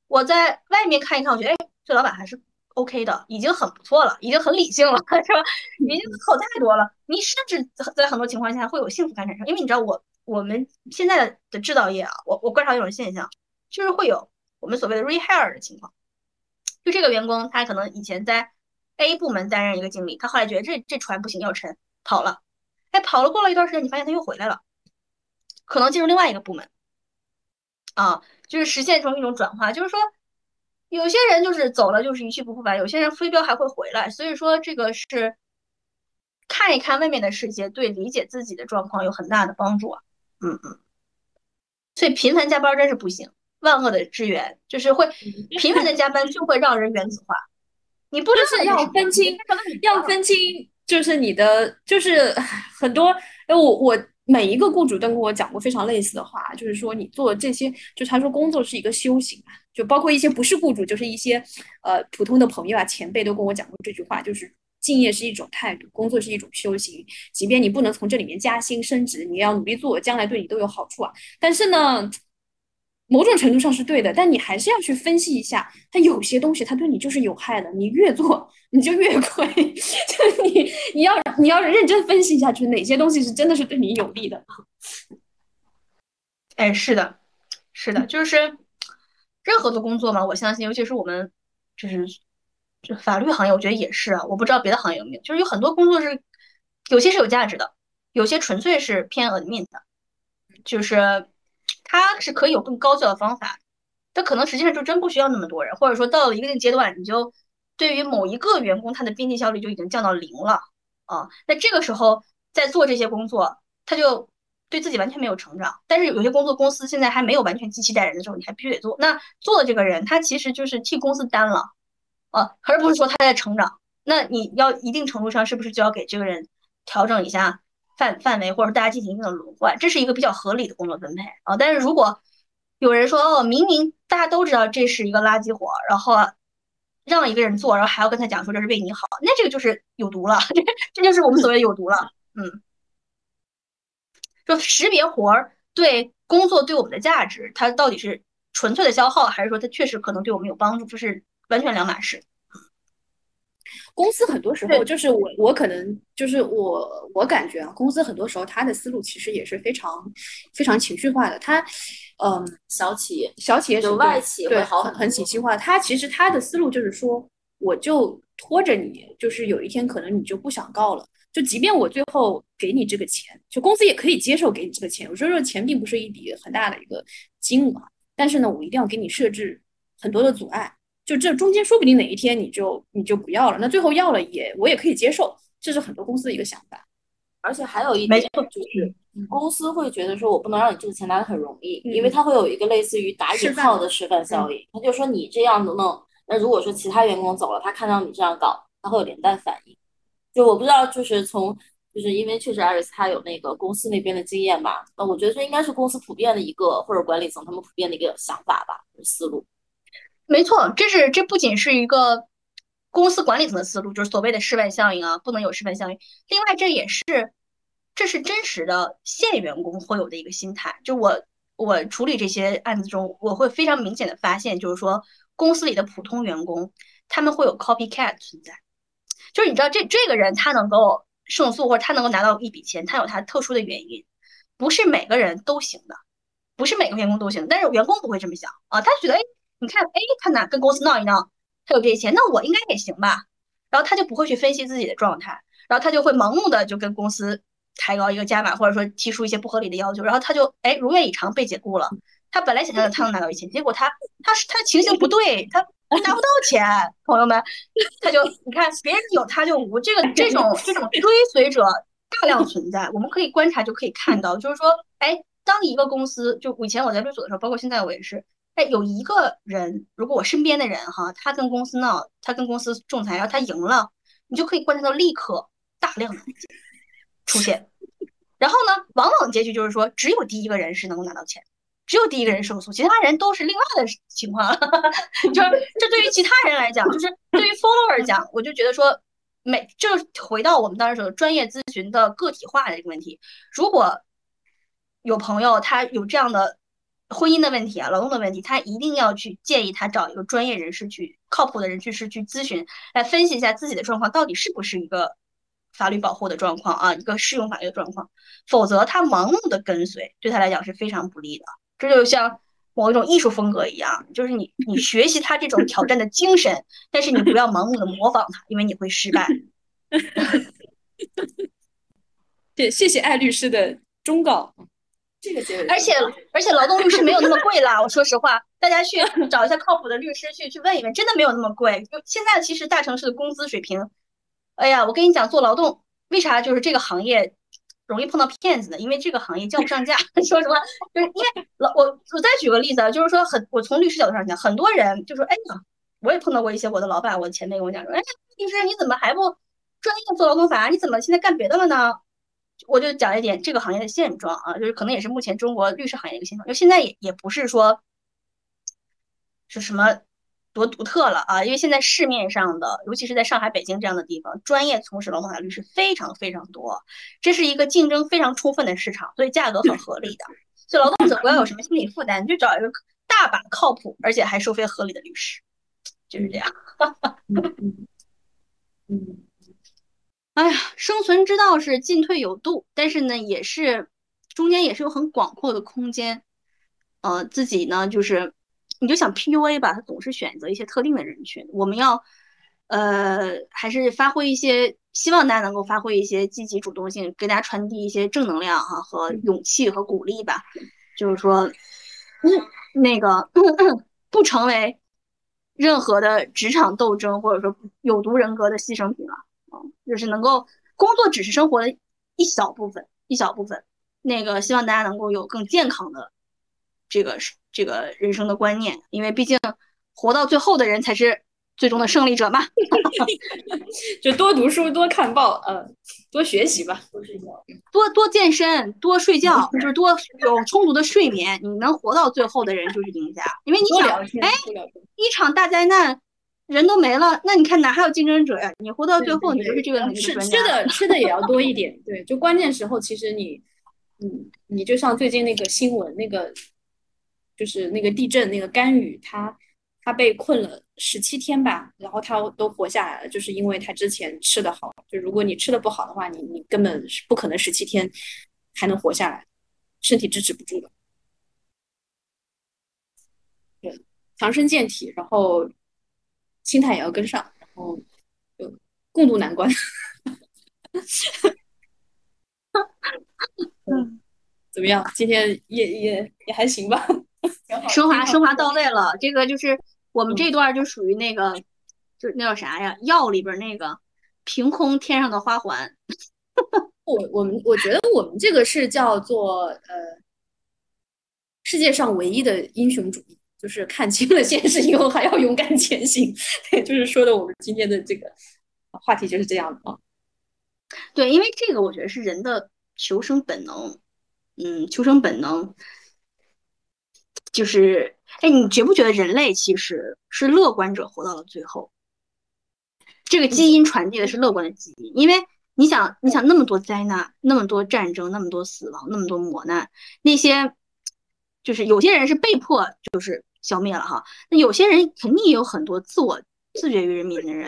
我在外面看一看，我觉得哎，这老板还是。OK 的，已经很不错了，已经很理性了，(laughs) 是吧？已经好太多了。你甚至在很多情况下会有幸福感产生，因为你知道，我我们现在的制造业啊，我我观察一种现象，就是会有我们所谓的 rehire 的情况。就这个员工，他可能以前在 A 部门担任一个经理，他后来觉得这这船不行要沉，跑了。哎，跑了过了一段时间，你发现他又回来了，可能进入另外一个部门啊，就是实现成一种转化，就是说。有些人就是走了就是一去不复返，有些人飞镖还会回来，所以说这个是看一看外面的世界，对理解自己的状况有很大的帮助啊。嗯嗯，所以频繁加班真是不行，万恶的之源就是会频繁的加班就会让人原子化。你不就是要分清，要分清，就是你的就是 (sighs) 很多，哎我我。每一个雇主都跟我讲过非常类似的话，就是说你做这些，就他说工作是一个修行嘛，就包括一些不是雇主，就是一些呃普通的朋友啊前辈都跟我讲过这句话，就是敬业是一种态度，工作是一种修行，即便你不能从这里面加薪升职，你要努力做，将来对你都有好处啊。但是呢。某种程度上是对的，但你还是要去分析一下，它有些东西它对你就是有害的，你越做 (laughs) 你就越亏。(laughs) 就你你要你要认真分析一下，就是哪些东西是真的是对你有利的。哎，是的，是的，就是任何的工作嘛，我相信，尤其是我们就是就法律行业，我觉得也是啊。我不知道别的行业有没有，就是有很多工作是有些是有价值的，有些纯粹是偏 admin 的，就是。他是可以有更高效的方法，它可能实际上就真不需要那么多人，或者说到了一定阶段，你就对于某一个员工他的边际效率就已经降到零了啊。那这个时候在做这些工作，他就对自己完全没有成长。但是有些工作公司现在还没有完全机器带人的时候，你还必须得做。那做的这个人，他其实就是替公司担了啊，而不是说他在成长。那你要一定程度上是不是就要给这个人调整一下？范范围，或者说大家进行一定的轮换，这是一个比较合理的工作分配啊。但是如果有人说哦，明明大家都知道这是一个垃圾活，然后让一个人做，然后还要跟他讲说这是为你好，那这个就是有毒了，这 (laughs) 这就是我们所谓有毒了。嗯，就识别活儿对工作对我们的价值，它到底是纯粹的消耗，还是说它确实可能对我们有帮助，这是完全两码事。公司很多时候就是我，我可能就是我，我感觉啊，公司很多时候他的思路其实也是非常非常情绪化的。他，嗯，小企业，小企业是外企对好很很情绪化。他其实他的思路就是说，我就拖着你，就是有一天可能你就不想告了。就即便我最后给你这个钱，就公司也可以接受给你这个钱。我说说钱并不是一笔很大的一个金额，但是呢，我一定要给你设置很多的阻碍。就这中间说不定哪一天你就你就不要了，那最后要了也我也可以接受，这是很多公司的一个想法。而且还有一点就是，公司会觉得说我不能让你这个钱拿的很容易，因为它会有一个类似于打引号的示范效应。他就说你这样能弄，那如果说其他员工走了，他看到你这样搞，他会有连带反应。就我不知道，就是从就是因为确实艾瑞斯他有那个公司那边的经验吧，那我觉得这应该是公司普遍的一个或者管理层他们普遍的一个想法吧，思路。没错，这是这不仅是一个公司管理层的思路，就是所谓的示范效应啊，不能有示范效应。另外，这也是这是真实的现员工会有的一个心态。就我我处理这些案子中，我会非常明显的发现，就是说公司里的普通员工他们会有 copycat 存在。就是你知道，这这个人他能够胜诉或者他能够拿到一笔钱，他有他特殊的原因，不是每个人都行的，不是每个员工都行。但是员工不会这么想啊，他觉得哎。你看，哎，他拿跟公司闹一闹，他有这些钱，那我应该也行吧？然后他就不会去分析自己的状态，然后他就会盲目的就跟公司抬高一个价码，或者说提出一些不合理的要求，然后他就哎如愿以偿被解雇了。他本来想象他能拿到一千，结果他他是他情形不对，他 (laughs) 拿不到钱。朋友们，他就你看别人有他就无，这个这种这种追随者大量存在，我们可以观察就可以看到，就是说，哎，当一个公司就以前我在律所的时候，包括现在我也是。哎，有一个人，如果我身边的人哈，他跟公司闹，他跟公司仲裁，然后他赢了，你就可以观察到立刻大量的出现。然后呢，往往结局就是说，只有第一个人是能够拿到钱，只有第一个人胜诉，其他人都是另外的情况。(laughs) 就是这对于其他人来讲，就是对于 follower 讲，我就觉得说，每就回到我们当时说专业咨询的个体化的一个问题。如果有朋友他有这样的婚姻的问题啊，劳动的问题，他一定要去建议他找一个专业人士去靠谱的人去是去咨询，来分析一下自己的状况到底是不是一个。法律保护的状况啊，一个适用法律的状况，否则他盲目的跟随，对他来讲是非常不利的。这就像某一种艺术风格一样，就是你你学习他这种挑战的精神，但是你不要盲目的模仿他，因为你会失败。(laughs) 对，谢谢艾律师的忠告。这个结尾，而且而且劳动律师没有那么贵啦。我说实话，大家去 (laughs) 找一下靠谱的律师去去问一问，真的没有那么贵。就现在其实大城市的工资水平。哎呀，我跟你讲，做劳动为啥就是这个行业容易碰到骗子呢？因为这个行业叫不上价。(laughs) 说实话，就是因为老我我再举个例子啊，就是说很我从律师角度上讲，很多人就说，哎呀，我也碰到过一些我的老板，我的前辈跟我讲说，哎，律师你怎么还不专业做劳动法？你怎么现在干别的了呢？我就讲一点这个行业的现状啊，就是可能也是目前中国律师行业一个现状，就现在也也不是说是什么。多独特了啊！因为现在市面上的，尤其是在上海、北京这样的地方，专业从事劳动法律师非常非常多，这是一个竞争非常充分的市场，所以价格很合理的。所以劳动者不要有什么心理负担，你就找一个大把靠谱而且还收费合理的律师，就是这样。嗯 (laughs) 嗯，哎呀，生存之道是进退有度，但是呢，也是中间也是有很广阔的空间。呃，自己呢就是。你就想 PUA 吧，他总是选择一些特定的人群。我们要，呃，还是发挥一些，希望大家能够发挥一些积极主动性，给大家传递一些正能量哈和勇气和鼓励吧。就是说，嗯，那个不成为任何的职场斗争或者说有毒人格的牺牲品了啊，就是能够工作只是生活的一小部分，一小部分。那个希望大家能够有更健康的这个是。这个人生的观念，因为毕竟活到最后的人才是最终的胜利者嘛。(laughs) 就多读书，多看报，呃，多学习吧，多睡觉，多多健身，多睡觉，就是多有充足的睡眠。你能活到最后的人就是赢家。因为你想，哎，一场大灾难，人都没了，那你看哪还有竞争者呀？你活到最后，你就是这个吃吃的吃的也要多一 (laughs) 点。对，就关键时候，其实你，嗯，你就像最近那个新闻那个。就是那个地震，那个甘雨，他他被困了十七天吧，然后他都活下来了，就是因为他之前吃的好。就如果你吃的不好的话，你你根本是不可能十七天还能活下来，身体支持不住的。对，强身健体，然后心态也要跟上，然后就共度难关。(laughs) 嗯，(laughs) 怎么样？今天也也也还行吧。(laughs) 升华升华到位了，这个就是我们这段就属于那个，就那叫啥呀？药里边那个凭空天上的花环。我我们我觉得我们这个是叫做呃，世界上唯一的英雄主义，就是看清了现实以后还要勇敢前行。对就是说的我们今天的这个话题就是这样的啊。对，因为这个我觉得是人的求生本能，嗯，求生本能。就是，哎，你觉不觉得人类其实是乐观者活到了最后？这个基因传递的是乐观的基因，因为你想，你想那么多灾难，那么多战争，那么多死亡，那么多磨难，那些就是有些人是被迫就是消灭了哈，那有些人肯定也有很多自我自觉于人民的人，